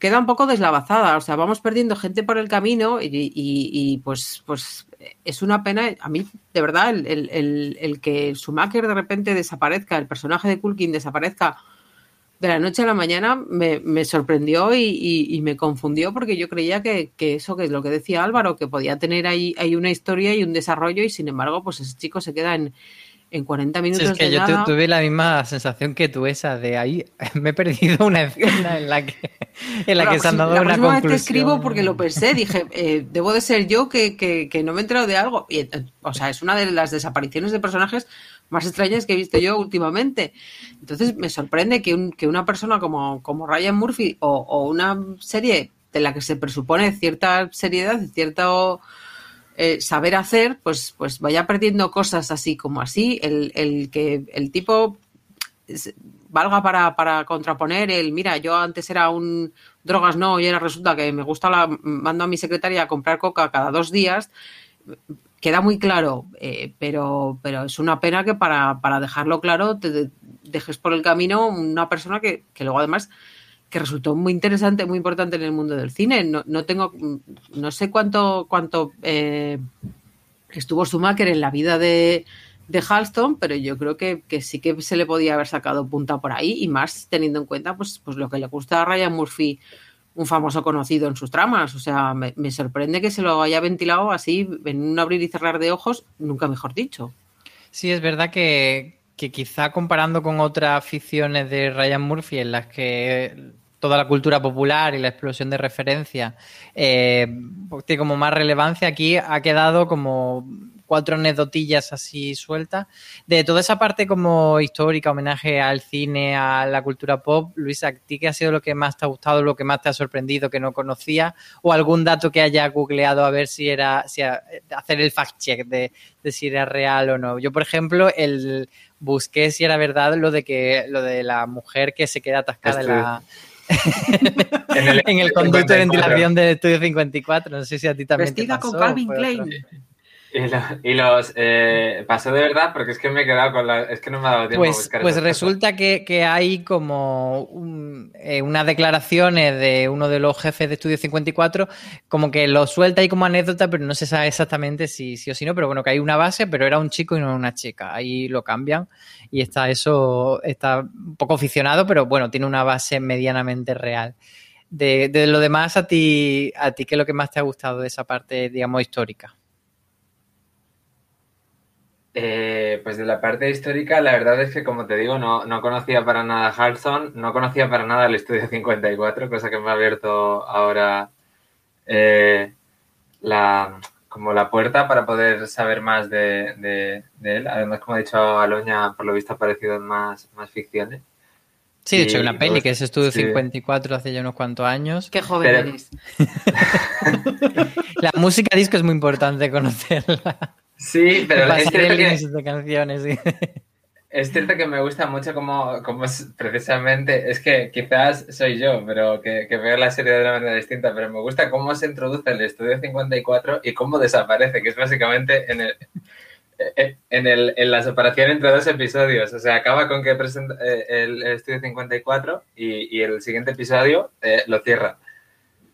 queda un poco deslavazada. O sea, vamos perdiendo gente por el camino y, pues, pues es una pena. A mí, de verdad, el, el, el, que Schumacher de repente desaparezca, el personaje de Kulkin desaparezca de la noche a la mañana, me, me sorprendió y, me confundió porque yo creía que, que, eso, que es lo que decía Álvaro, que podía tener ahí, ahí una historia y un desarrollo y sin embargo, pues ese chico se queda en en 40 minutos. es que yo tuve la misma sensación que tú, esa de ahí me he perdido una escena en la que, en la que se han dado la una conclusión. Vez que escribo porque lo pensé, dije, eh, debo de ser yo que, que, no me he enterado de algo. Y, o sea, es una de las desapariciones de personajes más extrañas que he visto yo últimamente. Entonces me sorprende que, un, que una persona como, como Ryan Murphy o, o una serie de la que se presupone cierta seriedad, cierto eh, saber hacer, pues, pues vaya perdiendo cosas así como así. El, el que el tipo valga para, para, contraponer el, mira, yo antes era un drogas no y ahora resulta que me gusta la, mando a mi secretaria a comprar coca cada dos días, queda muy claro, eh, pero, pero es una pena que para, para dejarlo claro te dejes por el camino una persona que, que luego además que resultó muy interesante, muy importante en el mundo del cine. No, no tengo, no sé cuánto, cuánto eh, estuvo Schumacher en la vida de, Halston, pero yo creo que, sí que se le podía haber sacado punta por ahí y más teniendo en cuenta pues, pues lo que le gusta a Ryan Murphy, un famoso conocido en sus tramas. O sea, me, me sorprende que se lo haya ventilado así en un abrir y cerrar de ojos, nunca mejor dicho. Sí, es verdad que, que quizá comparando con otras ficciones de Ryan Murphy en las que toda la cultura popular y la explosión de referencia eh, tiene como más relevancia. Aquí ha quedado como cuatro anécdotillas así sueltas. De toda esa parte como histórica, homenaje al cine, a la cultura pop, Luisa, ¿a ti qué ha sido lo que más te ha gustado, lo que más te ha sorprendido que no conocía? ¿O algún dato que haya googleado a ver si era, si hacer el fact-check de, de, si era real o no? Yo, por ejemplo, el busqué si era verdad lo de que lo de la mujer que se queda atascada en la en, el, conducto de ventilación del estudio 54. No sé si a ti también Vestida con Calvin Klein. Y, los eh, pasó de verdad porque es que me he quedado con la. Es que no me ha dado tiempo pues, a buscar. Pues resulta que, hay como eh, unas declaraciones de uno de los jefes de Estudio 54, como que lo suelta ahí como anécdota, pero no se sabe exactamente si sí o si no. Pero bueno, que hay una base, pero era un chico y no una chica. Ahí lo cambian y está eso, está un poco aficionado, pero bueno, tiene una base medianamente real. De, de lo demás, a ti, a ti, ¿qué es lo que más te ha gustado de esa parte, digamos, histórica? Eh, pues de la parte histórica, la verdad es que, como te digo, no, no conocía para nada Halson, no conocía para nada el Estudio 54, cosa que me ha abierto ahora eh, la, como la puerta para poder saber más de, él. Además, como ha dicho Aloña, por lo visto ha aparecido en más, más ficciones. Sí, de hecho hay una peli pues, que es Estudio 54 hace ya unos cuantos años. Qué joven eres. la música disco es muy importante conocerla. Sí, pero es cierto, que, canciones, es cierto que me gusta mucho como, como precisamente, es que quizás soy yo, pero que, veo la serie de una manera distinta, pero me gusta cómo se introduce el estudio 54 y cómo desaparece, que es básicamente en el, eh, en, el, en la separación entre dos episodios. O sea, acaba con que presenta eh, el, estudio 54 y, y el siguiente episodio eh, lo cierra.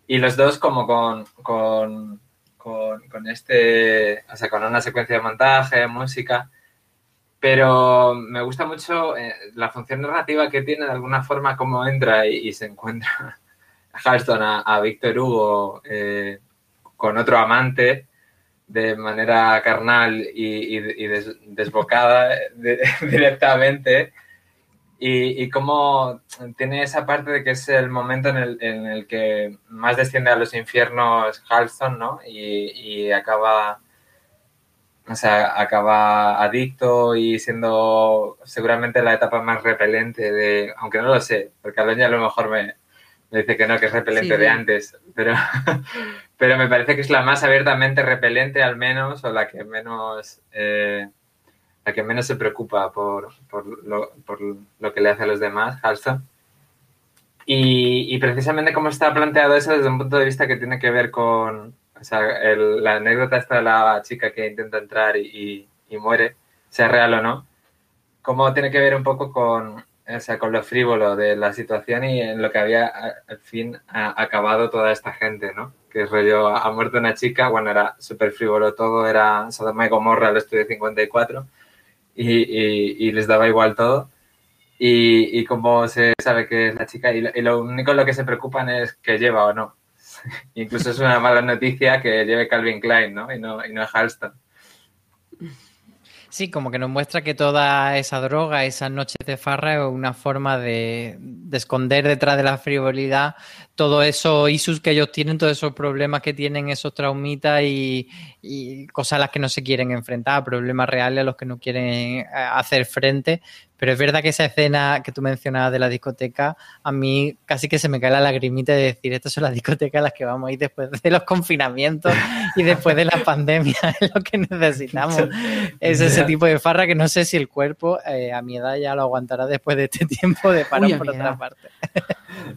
Y los dos como con, con con, este, o sea, con una secuencia de montaje, música, pero me gusta mucho eh, la función narrativa que tiene de alguna forma cómo entra y, se encuentra Halston a, a Víctor Hugo eh, con otro amante de manera carnal y, desbocada directamente y, cómo tiene esa parte de que es el momento en el, en el que más desciende a los infiernos Halston, ¿no? Y, acaba, o sea, acaba adicto y siendo seguramente la etapa más repelente de, aunque no lo sé, porque Aloña a lo mejor me, dice que no, que es repelente de antes, pero, pero me parece que es la más abiertamente repelente al menos, o la que menos... Eh, la que menos se preocupa por, por, lo, por lo, que le hace a los demás, Halston. Y, y, precisamente como está planteado eso desde un punto de vista que tiene que ver con o sea, la anécdota esta de la chica que intenta entrar y, y, muere, sea real o no, cómo tiene que ver un poco con o sea, con lo frívolo de la situación y en lo que había al fin acabado toda esta gente, ¿no? Que rollo, ha muerto una chica, bueno, era súper frívolo todo, era Sodoma y Gomorra, el estudio 54, y, y, y les daba igual todo. Y, y como se sabe que es la chica, y lo, único en lo que se preocupan es que lleva o no. Incluso es una mala noticia que lleve Calvin Klein, ¿no? Y no, y no Halston. Sí, como que nos muestra que toda esa droga, esas noches de farra, es una forma de, esconder detrás de la frivolidad todo eso issues que ellos tienen, todos esos problemas que tienen, esos traumitas y, y, cosas a las que no se quieren enfrentar, problemas reales a los que no quieren eh, hacer frente. Pero es verdad que esa escena que tú mencionabas de la discoteca, a mí casi que se me cae la lagrimita de decir, estas son las discotecas a las que vamos a ir después de los confinamientos y después de la pandemia, es lo que necesitamos. Es ese tipo de farra que no sé si el cuerpo eh, a mi edad ya lo aguantará después de este tiempo de parar por otra parte.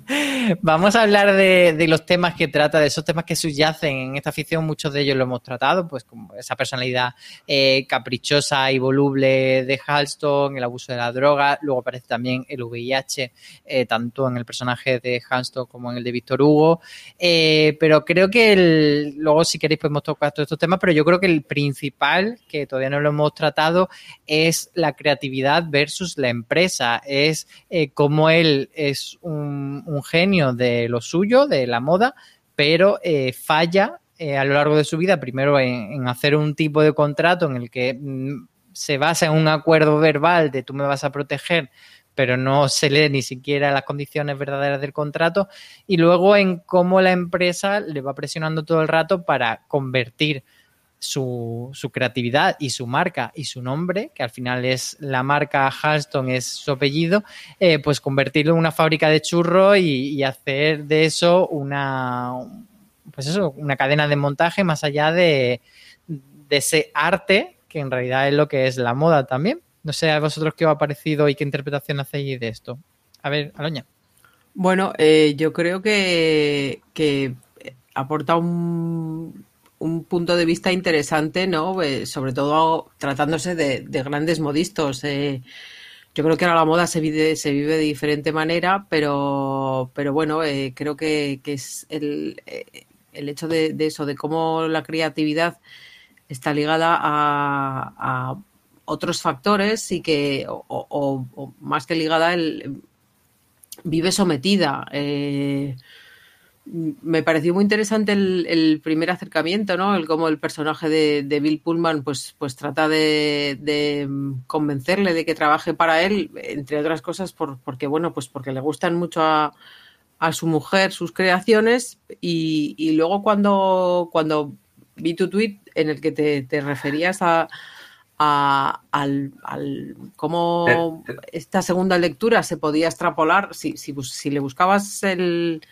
Vamos a hablar de, los temas que trata, de esos temas que subyacen en esta ficción, muchos de ellos lo hemos tratado, pues como esa personalidad eh, caprichosa y voluble de Halston, el abuso de la droga, luego aparece también el VIH, eh, tanto en el personaje de Halston como en el de Víctor Hugo, eh, pero creo que luego si queréis podemos tocar todos estos temas, pero yo creo que el principal, que todavía no lo hemos tratado, es la creatividad versus la empresa, es cómo él es un, un genio de suyo, de la moda, pero eh, falla eh, a lo largo de su vida, primero en, hacer un tipo de contrato en el que mm, se basa en un acuerdo verbal de tú me vas a proteger, pero no se lee ni siquiera las condiciones verdaderas del contrato, y luego en cómo la empresa le va presionando todo el rato para convertir su, creatividad y su marca y su nombre, que al final es la marca Halston, es su apellido, eh, pues convertirlo en una fábrica de churro y, hacer de eso una, pues eso, una cadena de montaje más allá de, de, ese arte, que en realidad es lo que es la moda también. No sé a vosotros qué os ha parecido y qué interpretación hacéis de esto. A ver, Aloña. Bueno, eh, yo creo que, que aporta un, un punto de vista interesante, ¿no? Eh, sobre todo tratándose de, grandes modistos. Eh, yo creo que ahora la moda se vive, se vive de diferente manera, pero, pero bueno, eh, creo que, es el, el hecho de, eso, de cómo la creatividad está ligada a, otros factores y que, o, más que ligada, el, vive sometida me pareció muy interesante el, primer acercamiento, ¿no? El cómo el personaje de, Bill Pullman pues, pues trata de, convencerle de que trabaje para él, entre otras cosas, porque bueno, pues porque le gustan mucho a, su mujer sus creaciones y, luego cuando, cuando vi tu tweet en el que te, referías a, al, cómo esta segunda lectura se podía extrapolar, si, si le buscabas el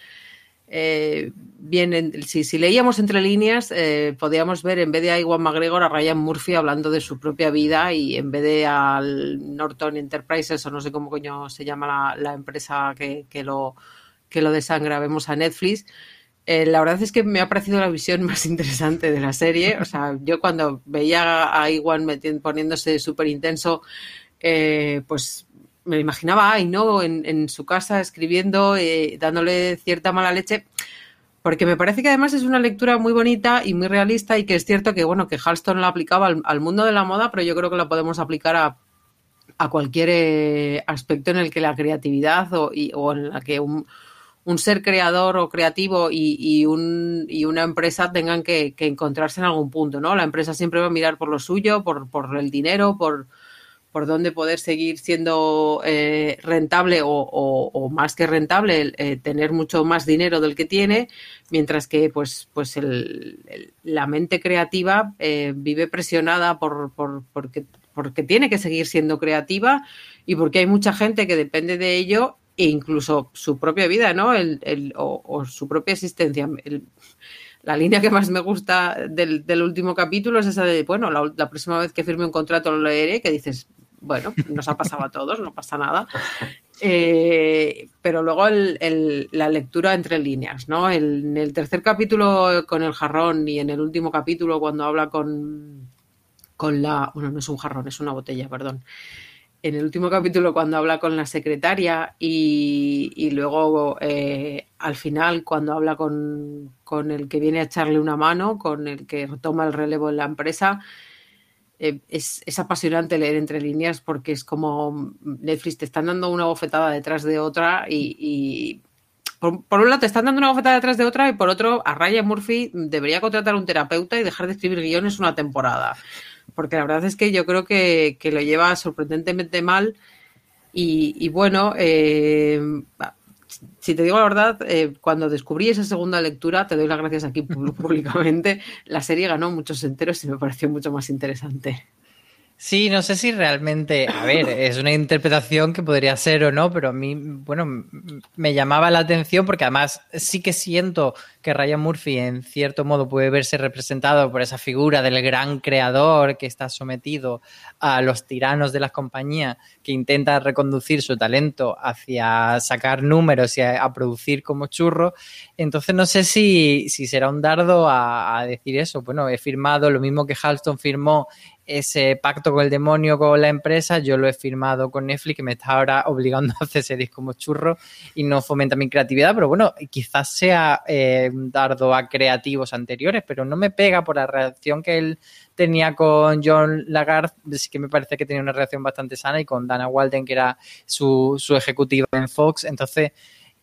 eh, bien, si, si, leíamos entre líneas, eh, podíamos ver en vez de a Iwan McGregor a Ryan Murphy hablando de su propia vida y en vez de al Norton Enterprises o no sé cómo coño se llama la, empresa que, que, lo, que lo desangra, vemos a Netflix. Eh, la verdad es que me ha parecido la visión más interesante de la serie. O sea, yo cuando veía a Iwan poniéndose súper intenso, eh, pues me imaginaba ahí, ¿no? En, su casa escribiendo, eh, dándole cierta mala leche, porque me parece que además es una lectura muy bonita y muy realista y que es cierto que, bueno, que Halston la aplicaba al, mundo de la moda, pero yo creo que la podemos aplicar a, cualquier eh, aspecto en el que la creatividad o, en la que un, ser creador o creativo y, un, y una empresa tengan que, encontrarse en algún punto, ¿no? La empresa siempre va a mirar por lo suyo, por, por el dinero, por por dónde poder seguir siendo eh, rentable o, más que rentable, eh, tener mucho más dinero del que tiene, mientras que pues, pues la mente creativa eh, vive presionada por, porque, porque tiene que seguir siendo creativa y porque hay mucha gente que depende de ello e incluso su propia vida, ¿no? El, o, su propia existencia. la línea que más me gusta del, último capítulo es esa de, bueno, la, próxima vez que firme un contrato lo leeré, que dices, bueno, nos ha pasado a todos, no pasa nada. Eh, pero luego la lectura entre líneas, ¿no? en el tercer capítulo con el jarrón y en el último capítulo cuando habla con, con la... Bueno, no es un jarrón, es una botella, perdón. en el último capítulo cuando habla con la secretaria y, luego eh, al final cuando habla con, el que viene a echarle una mano, con el que toma el relevo en la empresa, eh, es, apasionante leer entre líneas porque es como Netflix te están dando una bofetada detrás de otra y, por, un lado te están dando una bofetada detrás de otra y por otro a Ryan Murphy debería contratar un terapeuta y dejar de escribir guiones una temporada. Porque la verdad es que yo creo que, lo lleva sorprendentemente mal y, bueno, eh, si te digo la verdad, eh, cuando descubrí esa segunda lectura, te doy las gracias aquí públicamente, la serie ganó muchos enteros y me pareció mucho más interesante. Sí, no sé si realmente, a ver, es una interpretación que podría ser o no, pero a mí, bueno, me llamaba la atención porque además sí que siento que Ryan Murphy en cierto modo puede verse representado por esa figura del gran creador que está sometido a los tiranos de las compañías, que intenta reconducir su talento hacia sacar números y a, producir como churro. Entonces no sé si, si será un dardo a, a decir eso. Bueno, he firmado lo mismo que Halston firmó ese pacto con el demonio con la empresa, yo lo he firmado con Netflix, que me está ahora obligando a hacer series como churro y no fomenta mi creatividad, pero bueno, quizás sea eh, un dardo a creativos anteriores, pero no me pega por la reacción que él tenía con John Lagarde, sí que me parece que tenía una relación bastante sana y con Dana Walden, que era su, su ejecutiva en Fox, entonces...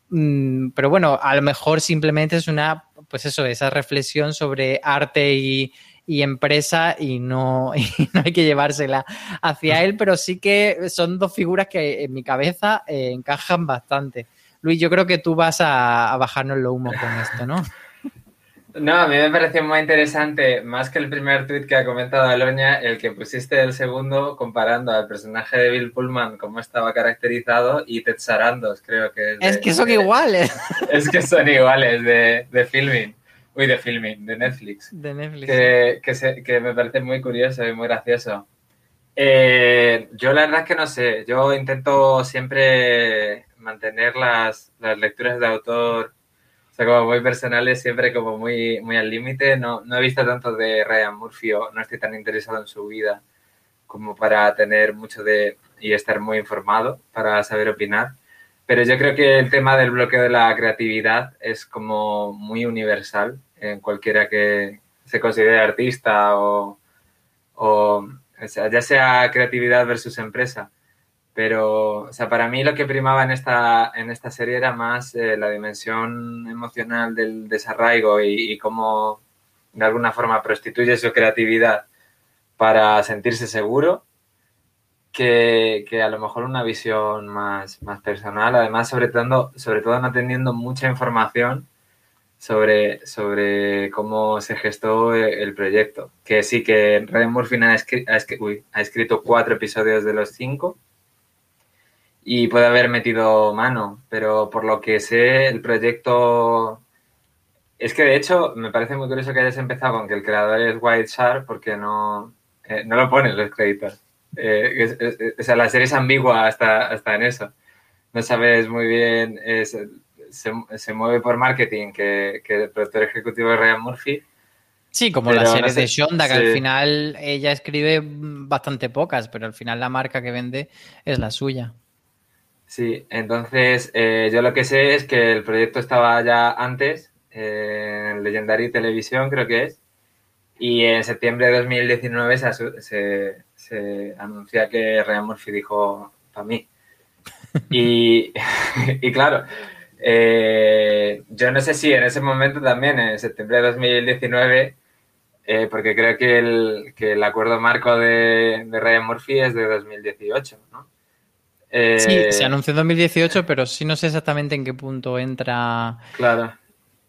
Mm, pero bueno, a lo mejor simplemente es una, pues eso, esa reflexión sobre arte y, y empresa y no, no hay que llevársela hacia él, pero sí que son dos figuras que en mi cabeza eh, encajan bastante. Luis, yo creo que tú vas a, bajarnos lo humo con esto, ¿no? No, a mí me pareció muy interesante, más que el primer tweet que ha comentado Aloña, el que pusiste el segundo comparando al personaje de Bill Pullman, cómo estaba caracterizado, y Ted Sarandos, creo que es. es que son iguales. Es que son iguales de, de filming. Uy, de filming, de Netflix. De Netflix. Que, me parece muy curioso y muy gracioso. Eh, yo la verdad es que no sé. Yo intento siempre mantener las, lecturas de autor, o sea, como muy personales, siempre como muy, muy al límite. No, no he visto tanto de Ryan Murphy o no estoy tan interesado en su vida como para tener mucho de y estar muy informado para saber opinar. Pero yo creo que el tema del bloqueo de la creatividad es como muy universal en cualquiera que se considere artista o, ya sea creatividad versus empresa. Pero, o sea, para mí lo que primaba en esta, en esta serie era más eh, la dimensión emocional del desarraigo y, cómo de alguna forma prostituye su creatividad para sentirse seguro que, a lo mejor una visión más, más personal. Además, sobre todo, sobre todo no teniendo mucha información sobre, sobre cómo se gestó el proyecto. Que sí que Red Murphy ha, ha, escrito cuatro episodios de los cinco y puede haber metido mano, pero por lo que sé, el proyecto... Es que de hecho me parece muy curioso que hayas empezado con que el creador es White Shark porque no, eh, no lo ponen los créditos. Eh, o sea, la serie es ambigua hasta, hasta en eso. No sabes muy bien, se, mueve por marketing que, el productor ejecutivo es Ryan Murphy. Sí, como la serie de Shonda, que al final ella escribe bastante pocas, pero al final la marca que vende es la suya. Sí, entonces eh, yo lo que sé es que el proyecto estaba ya antes, eh, en Legendary Televisión creo que es, y en septiembre de 2019 se, se, anuncia que Ryan Murphy dijo para mí. Y, y claro, eh, yo no sé si en ese momento también, en septiembre de 2019, eh, porque creo que el, que el acuerdo marco de, de, Ryan Murphy es de 2018, ¿no? sí, se anunció en 2018, pero sí no sé exactamente en qué punto entra. Claro.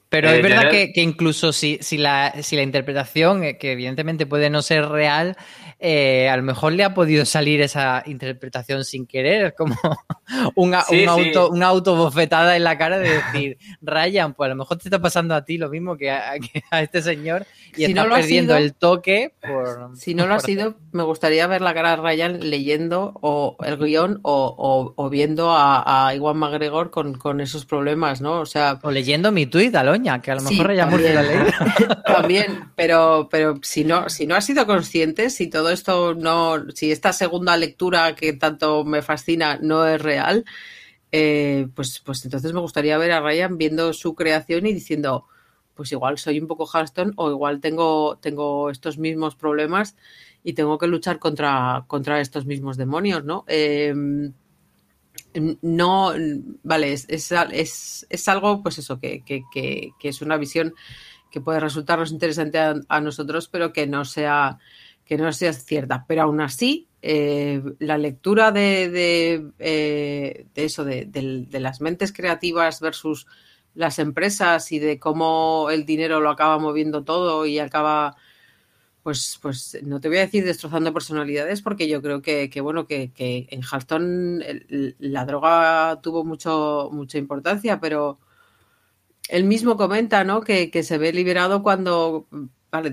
Pero es eh, verdad que, incluso si, si, la, si la interpretación, eh, que evidentemente puede no ser real, eh, a lo mejor le ha podido salir esa interpretación sin querer, como una, un auto, una autobofetada en la cara de decir, Ryan, pues a lo mejor te está pasando a ti lo mismo que a, este señor y si está perdiendo el toque por... Si no lo ha sido, me gustaría ver la cara de Ryan leyendo o el guion o, viendo a, Iwan McGregor con, con, esos problemas, ¿no? O sea... O leyendo mi tuit, Aloña Que a lo mejor Ryan Murphy la ley. También, pero, pero si no, si no has sido consciente, si todo esto no, si esta segunda lectura que tanto me fascina no es real, eh, pues, pues entonces me gustaría ver a Ryan viendo su creación y diciendo, pues igual soy un poco Halston o igual tengo, tengo estos mismos problemas y tengo que luchar contra, contra estos mismos demonios, ¿no? Em, no, vale, es, es, es, algo, pues eso, que, que, que, es una visión que puede resultarnos interesante a, nosotros, pero que no sea que no sea cierta. Pero aún así, eh, la lectura de, de, eh, de eso, de, de, las mentes creativas versus las empresas y de cómo el dinero lo acaba moviendo todo y acaba pues, pues no te voy a decir destrozando personalidades, porque yo creo que, bueno, que, en Halston la droga tuvo mucho, mucha importancia, pero él mismo comenta, ¿no? Que, se ve liberado cuando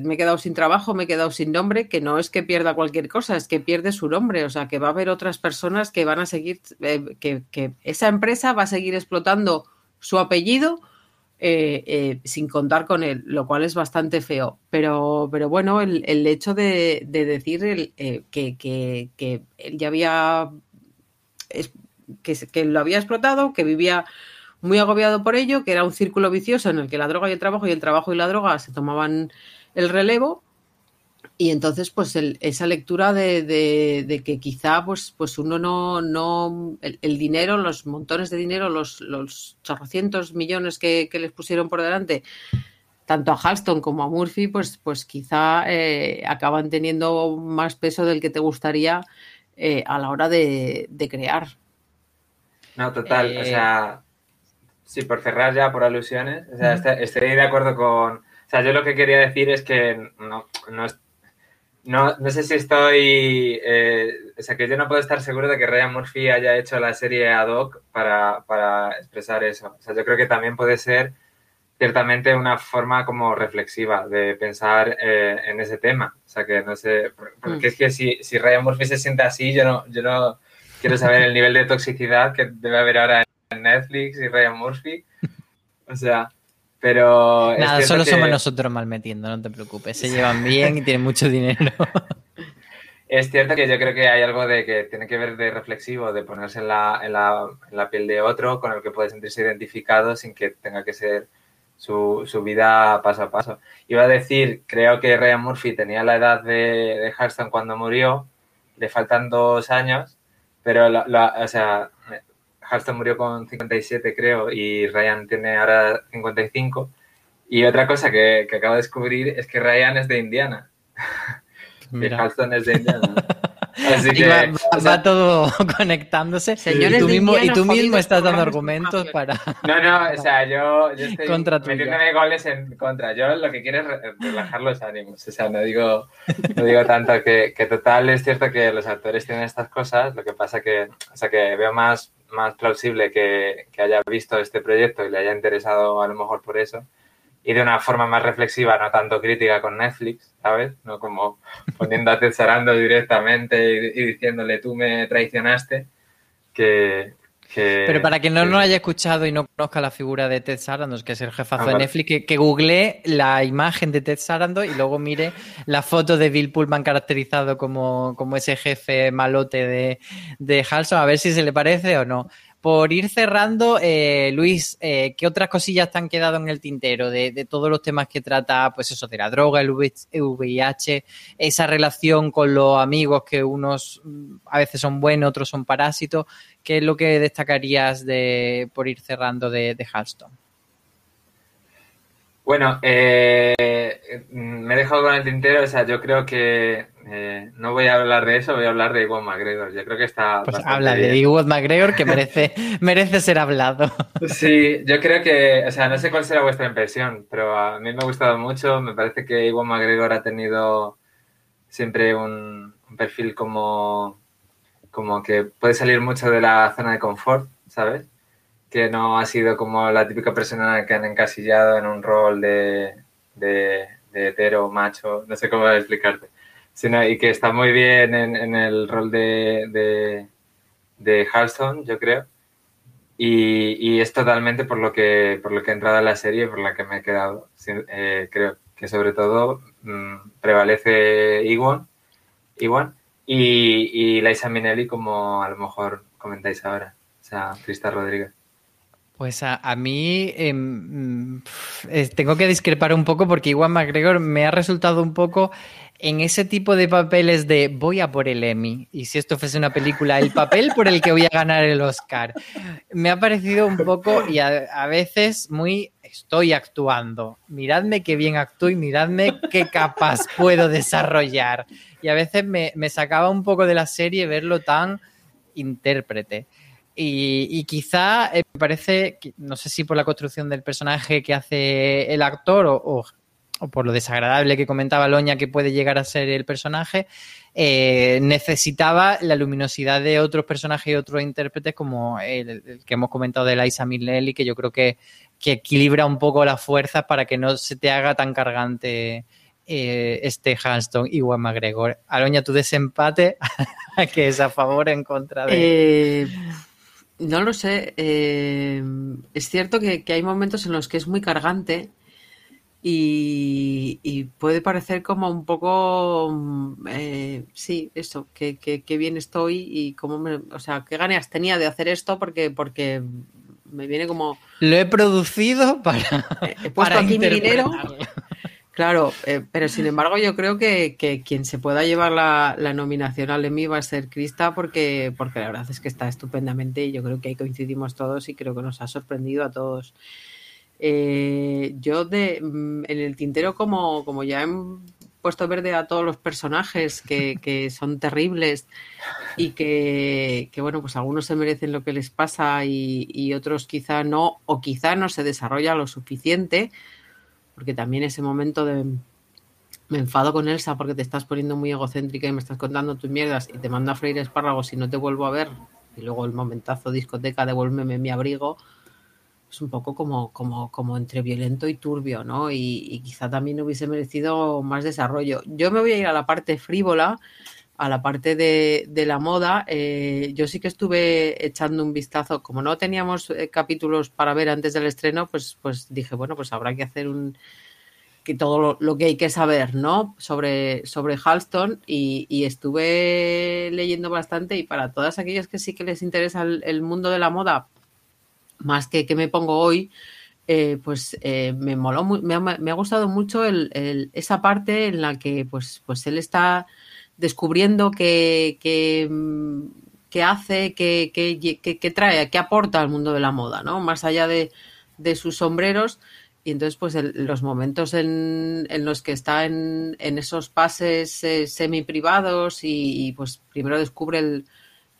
me he quedado sin trabajo, me he quedado sin nombre, que no es que pierda cualquier cosa, es que pierde su nombre, o sea, que va a haber otras personas que van a seguir, eh, que, que esa empresa va a seguir explotando su apellido eh, eh, sin contar con él, lo cual es bastante feo. Pero, pero bueno, el, hecho de, decir eh, que, él ya había que, que, lo había explotado, que vivía muy agobiado por ello, que era un círculo vicioso en el que la droga y el trabajo y el trabajo y la droga se tomaban el relevo y entonces, pues esa lectura de, que quizá pues, pues uno no, no el, dinero, los montones de dinero, los, los chorrocientos millones que, les pusieron por delante, tanto a Halston como a Murphy, pues, pues quizá eh, acaban teniendo más peso del que te gustaría eh, a la hora de, crear. No, total, o eh, sea, sí, por cerrar ya por alusiones, o sea, estoy, de acuerdo con... O sea, yo lo que quería decir es que no, no, no, no sé si estoy. Eh, o sea, que yo no puedo estar seguro de que Ryan Murphy haya hecho la serie ad hoc para, para expresar eso. O sea, yo creo que también puede ser ciertamente una forma como reflexiva de pensar eh, en ese tema. O sea, que no sé. Porque es que si, si Ryan Murphy se siente así, yo no, yo no quiero saber el nivel de toxicidad que debe haber ahora en Netflix y Ryan Murphy. O sea. Pero. Nada, solo somos nosotros mal metiendo, no te preocupes. Se llevan bien y tienen mucho dinero. es cierto que yo creo que hay algo de que tiene que ver de reflexivo, de ponerse en la, en la, en la piel de otro con el que puede sentirse identificado sin que tenga que ser su, su, vida paso a paso. Iba a decir, creo que Ryan Murphy tenía la edad de, de Hearthstone cuando murió, le faltan dos años, pero, la, o sea, Halston murió con 57, creo, y Ryan tiene ahora 55. Y otra cosa que, acabo de descubrir es que Ryan es de Indiana. y Halston es de Indiana. Así que, va, todo conectándose. Señores y tú mismo, y tú mismo estás dando argumentos para. No, no, o sea, yo, yo estoy contra metiéndome goles en contra. Yo lo que quiero es relajar los ánimos. O sea, no digo, no digo tanto que, que total es cierto que los actores tienen estas cosas. Lo que pasa que, o sea, que veo más más plausible que, haya visto este proyecto y le haya interesado a lo mejor por eso. Y de una forma más reflexiva, no tanto crítica con Netflix, ¿sabes? No como poniendo a Ted directamente y, diciéndole tú me traicionaste, que, pero para quien no lo haya escuchado y no conozca la figura de Ted Sarandos, que es el jefazo de Netflix, que, que googlee la imagen de Ted Sarandos y luego mire la foto de Bill Pullman caracterizado como, como ese jefe malote de, de Halson, a ver si se le parece o no por ir cerrando, eh, Luis, eh, ¿qué otras cosillas te han quedado en el tintero de, todos los temas que trata, pues eso, de la droga, el VIH, esa relación con los amigos que unos mm, a veces son buenos, otros son parásitos? ¿Qué es lo que destacarías de, por ir cerrando de, de Halston? Bueno, eh, me he dejado con el tintero, o sea, yo creo que eh, no voy a hablar de eso, voy a hablar de Iwan McGregor. Yo creo que está. Pues habla de Iwan McGregor que merece, merece ser hablado. Sí, yo creo que, o sea, no sé cuál será vuestra impresión, pero a mí me ha gustado mucho. Me parece que Iwan McGregor ha tenido siempre un, un perfil como, como que puede salir mucho de la zona de confort, ¿sabes? Que no ha sido como la típica persona que han encasillado en un rol de, de, hetero, macho, no sé cómo explicarte, sino, y que está muy bien en, el rol de, de, de Halston, yo creo. Y, es totalmente por lo que por lo que he entrado a la serie, por la que me he quedado. Eh, creo que sobre todo mm, prevalece Iwan, Iwan y, y Liza Minnelli como a lo mejor comentáis ahora, o sea, Crista Rodríguez. Pues a, mí em, tengo que discrepar un poco porque Iwan McGregor me ha resultado un poco en ese tipo de papeles de voy a por el Emmy y si esto fuese una película, el papel por el que voy a ganar el Oscar. Me ha parecido un poco y a, veces muy estoy actuando. Miradme qué bien actúo y miradme qué capaz puedo desarrollar. Y a veces me sacaba un poco de la serie verlo tan intérprete. Y, quizá eh, me parece, no sé si por la construcción del personaje que hace el actor o, por lo desagradable que comentaba Loña que puede llegar a ser el personaje, eh, necesitaba la luminosidad de otros personajes y otros intérpretes como el, que hemos comentado de Liza Minnelli, que yo creo que, que, equilibra un poco las fuerzas para que no se te haga tan cargante eh, este Hanston y Juan McGregor. Aloña, tu desempate, que es a favor o en contra de... No lo sé. Eh, es cierto que, hay momentos en los que es muy cargante y, puede parecer como un poco, mm, eh, sí, eso, que, bien estoy y cómo me, o sea, qué ganas tenía de hacer esto porque, porque me viene como... Lo he producido para... He puesto aquí mi dinero Claro, eh, pero sin embargo yo creo que, quien se pueda llevar la, nominación al Emmy va a ser Krista porque, porque la verdad es que está estupendamente y yo creo que ahí coincidimos todos y creo que nos ha sorprendido a todos. Eh, yo de, mm, en el tintero como, como ya he puesto verde a todos los personajes que, son terribles y que, bueno, pues algunos se merecen lo que les pasa y otros quizá no o quizá no se desarrolla lo suficiente porque también ese momento de me enfado con Elsa porque te estás poniendo muy egocéntrica y me estás contando tus mierdas y te mando a freír espárragos y no te vuelvo a ver y luego el momentazo discoteca devuélveme mi abrigo es un poco como, como, como entre violento y turbio, ¿no? Y, quizá también hubiese merecido más desarrollo. Yo me voy a ir a la parte frívola, a la parte de, la moda. Eh, yo sí que estuve echando un vistazo, como no teníamos eh, capítulos para ver antes del estreno, pues, pues dije, bueno, pues habrá que hacer un que todo lo, que hay que saber, ¿no? Sobre, sobre Halston y, estuve leyendo bastante y para todas aquellas que sí que les interesa el, mundo de la moda, más que que me pongo hoy, eh, pues eh, me moló, me ha, me ha gustado mucho el, esa parte en la que pues, pues él está descubriendo qué, qué, hace, qué, qué, trae, qué aporta al mundo de la moda, ¿no? Más allá de, de sus sombreros y entonces, pues los momentos en, en, los que está en, en esos pases eh, semi privados y, pues primero descubre el,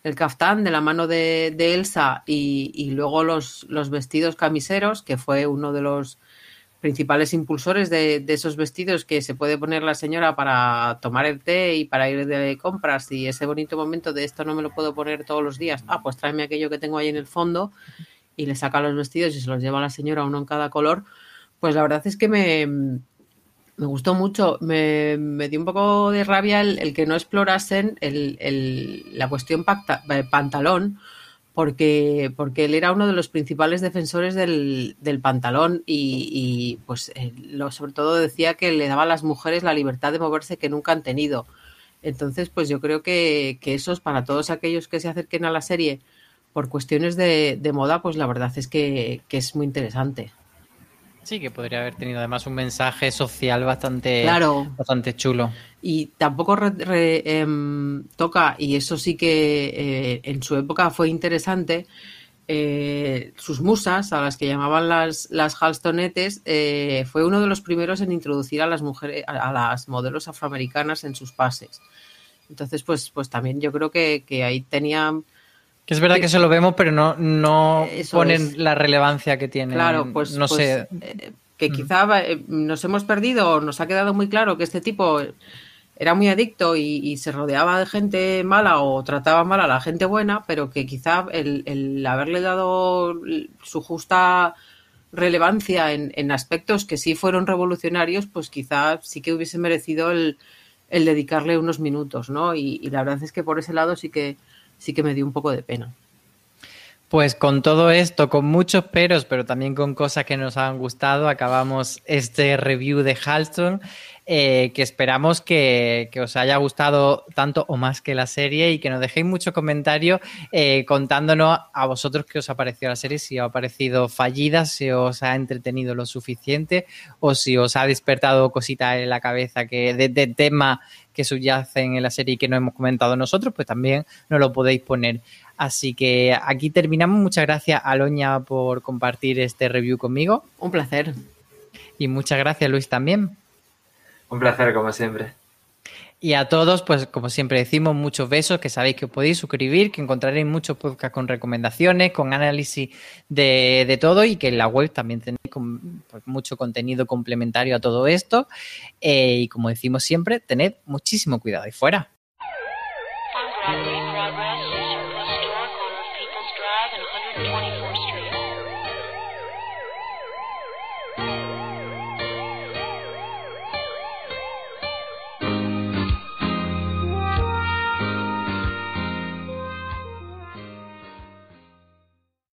el caftán de la mano de, de Elsa y, y, luego los, los vestidos camiseros, que fue uno de los principales impulsores de, esos vestidos que se puede poner la señora para tomar el té y para ir de compras y ese bonito momento de esto no me lo puedo poner todos los días. Ah, pues tráeme aquello que tengo ahí en el fondo y le saca los vestidos y se los lleva la señora uno en cada color pues la verdad es que me, me gustó mucho. Me, me, dio un poco de rabia el, que no explorasen el, la cuestión eh, pantalón, porque, porque él era uno de los principales defensores del, del pantalón y, pues lo, sobre todo decía que le daba a las mujeres la libertad de moverse que nunca han tenido. Entonces, pues yo creo que, que eso es para todos aquellos que se acerquen a la serie por cuestiones de, de moda, pues la verdad es que, que es muy interesante. Sí, que podría haber tenido además un mensaje social bastante, bastante chulo. Y tampoco em, toca, y eso sí que eh, en su época fue interesante, eh, sus musas, a las que llamaban las, las Halstonetes, eh, fue uno de los primeros en introducir a las mujeres, a, las modelos afroamericanas en sus pases. Entonces, pues, pues también yo creo que, que ahí tenían que es verdad que, se lo vemos, pero no, no ponen la relevancia que tiene. Claro, pues, no pues, sé. Eh, que mm. quizá eh, nos hemos perdido, o nos ha quedado muy claro que este tipo era muy adicto y, se rodeaba de gente mala o trataba mal a la gente buena, pero que quizá el, haberle dado su justa relevancia en, aspectos que sí fueron revolucionarios, pues quizá sí que hubiese merecido el, dedicarle unos minutos, ¿no? y, la verdad es que por ese lado sí que sí que me dio un poco de pena. Pues con todo esto, con muchos peros, pero también con cosas que nos han gustado, acabamos este review de Halston, eh, que esperamos que, os haya gustado tanto o más que la serie y que nos dejéis muchos comentarios eh, contándonos a vosotros qué os ha parecido la serie, si os ha parecido fallida, si os ha entretenido lo suficiente o si os ha despertado cositas en la cabeza que de, de tema que subyacen en la serie y que no hemos comentado nosotros, pues también nos lo podéis poner. Así que aquí terminamos. Muchas gracias, Aloña, por compartir este review conmigo. Un placer. Y muchas gracias, Luis, también. Un placer, como siempre. Y a todos, pues como siempre decimos, muchos besos, que sabéis que os podéis suscribir, que encontraréis muchos podcasts con recomendaciones, con análisis de, todo y que en la web también tenéis pues, mucho contenido complementario a todo esto. Eh, y como decimos siempre, tened muchísimo cuidado ahí fuera.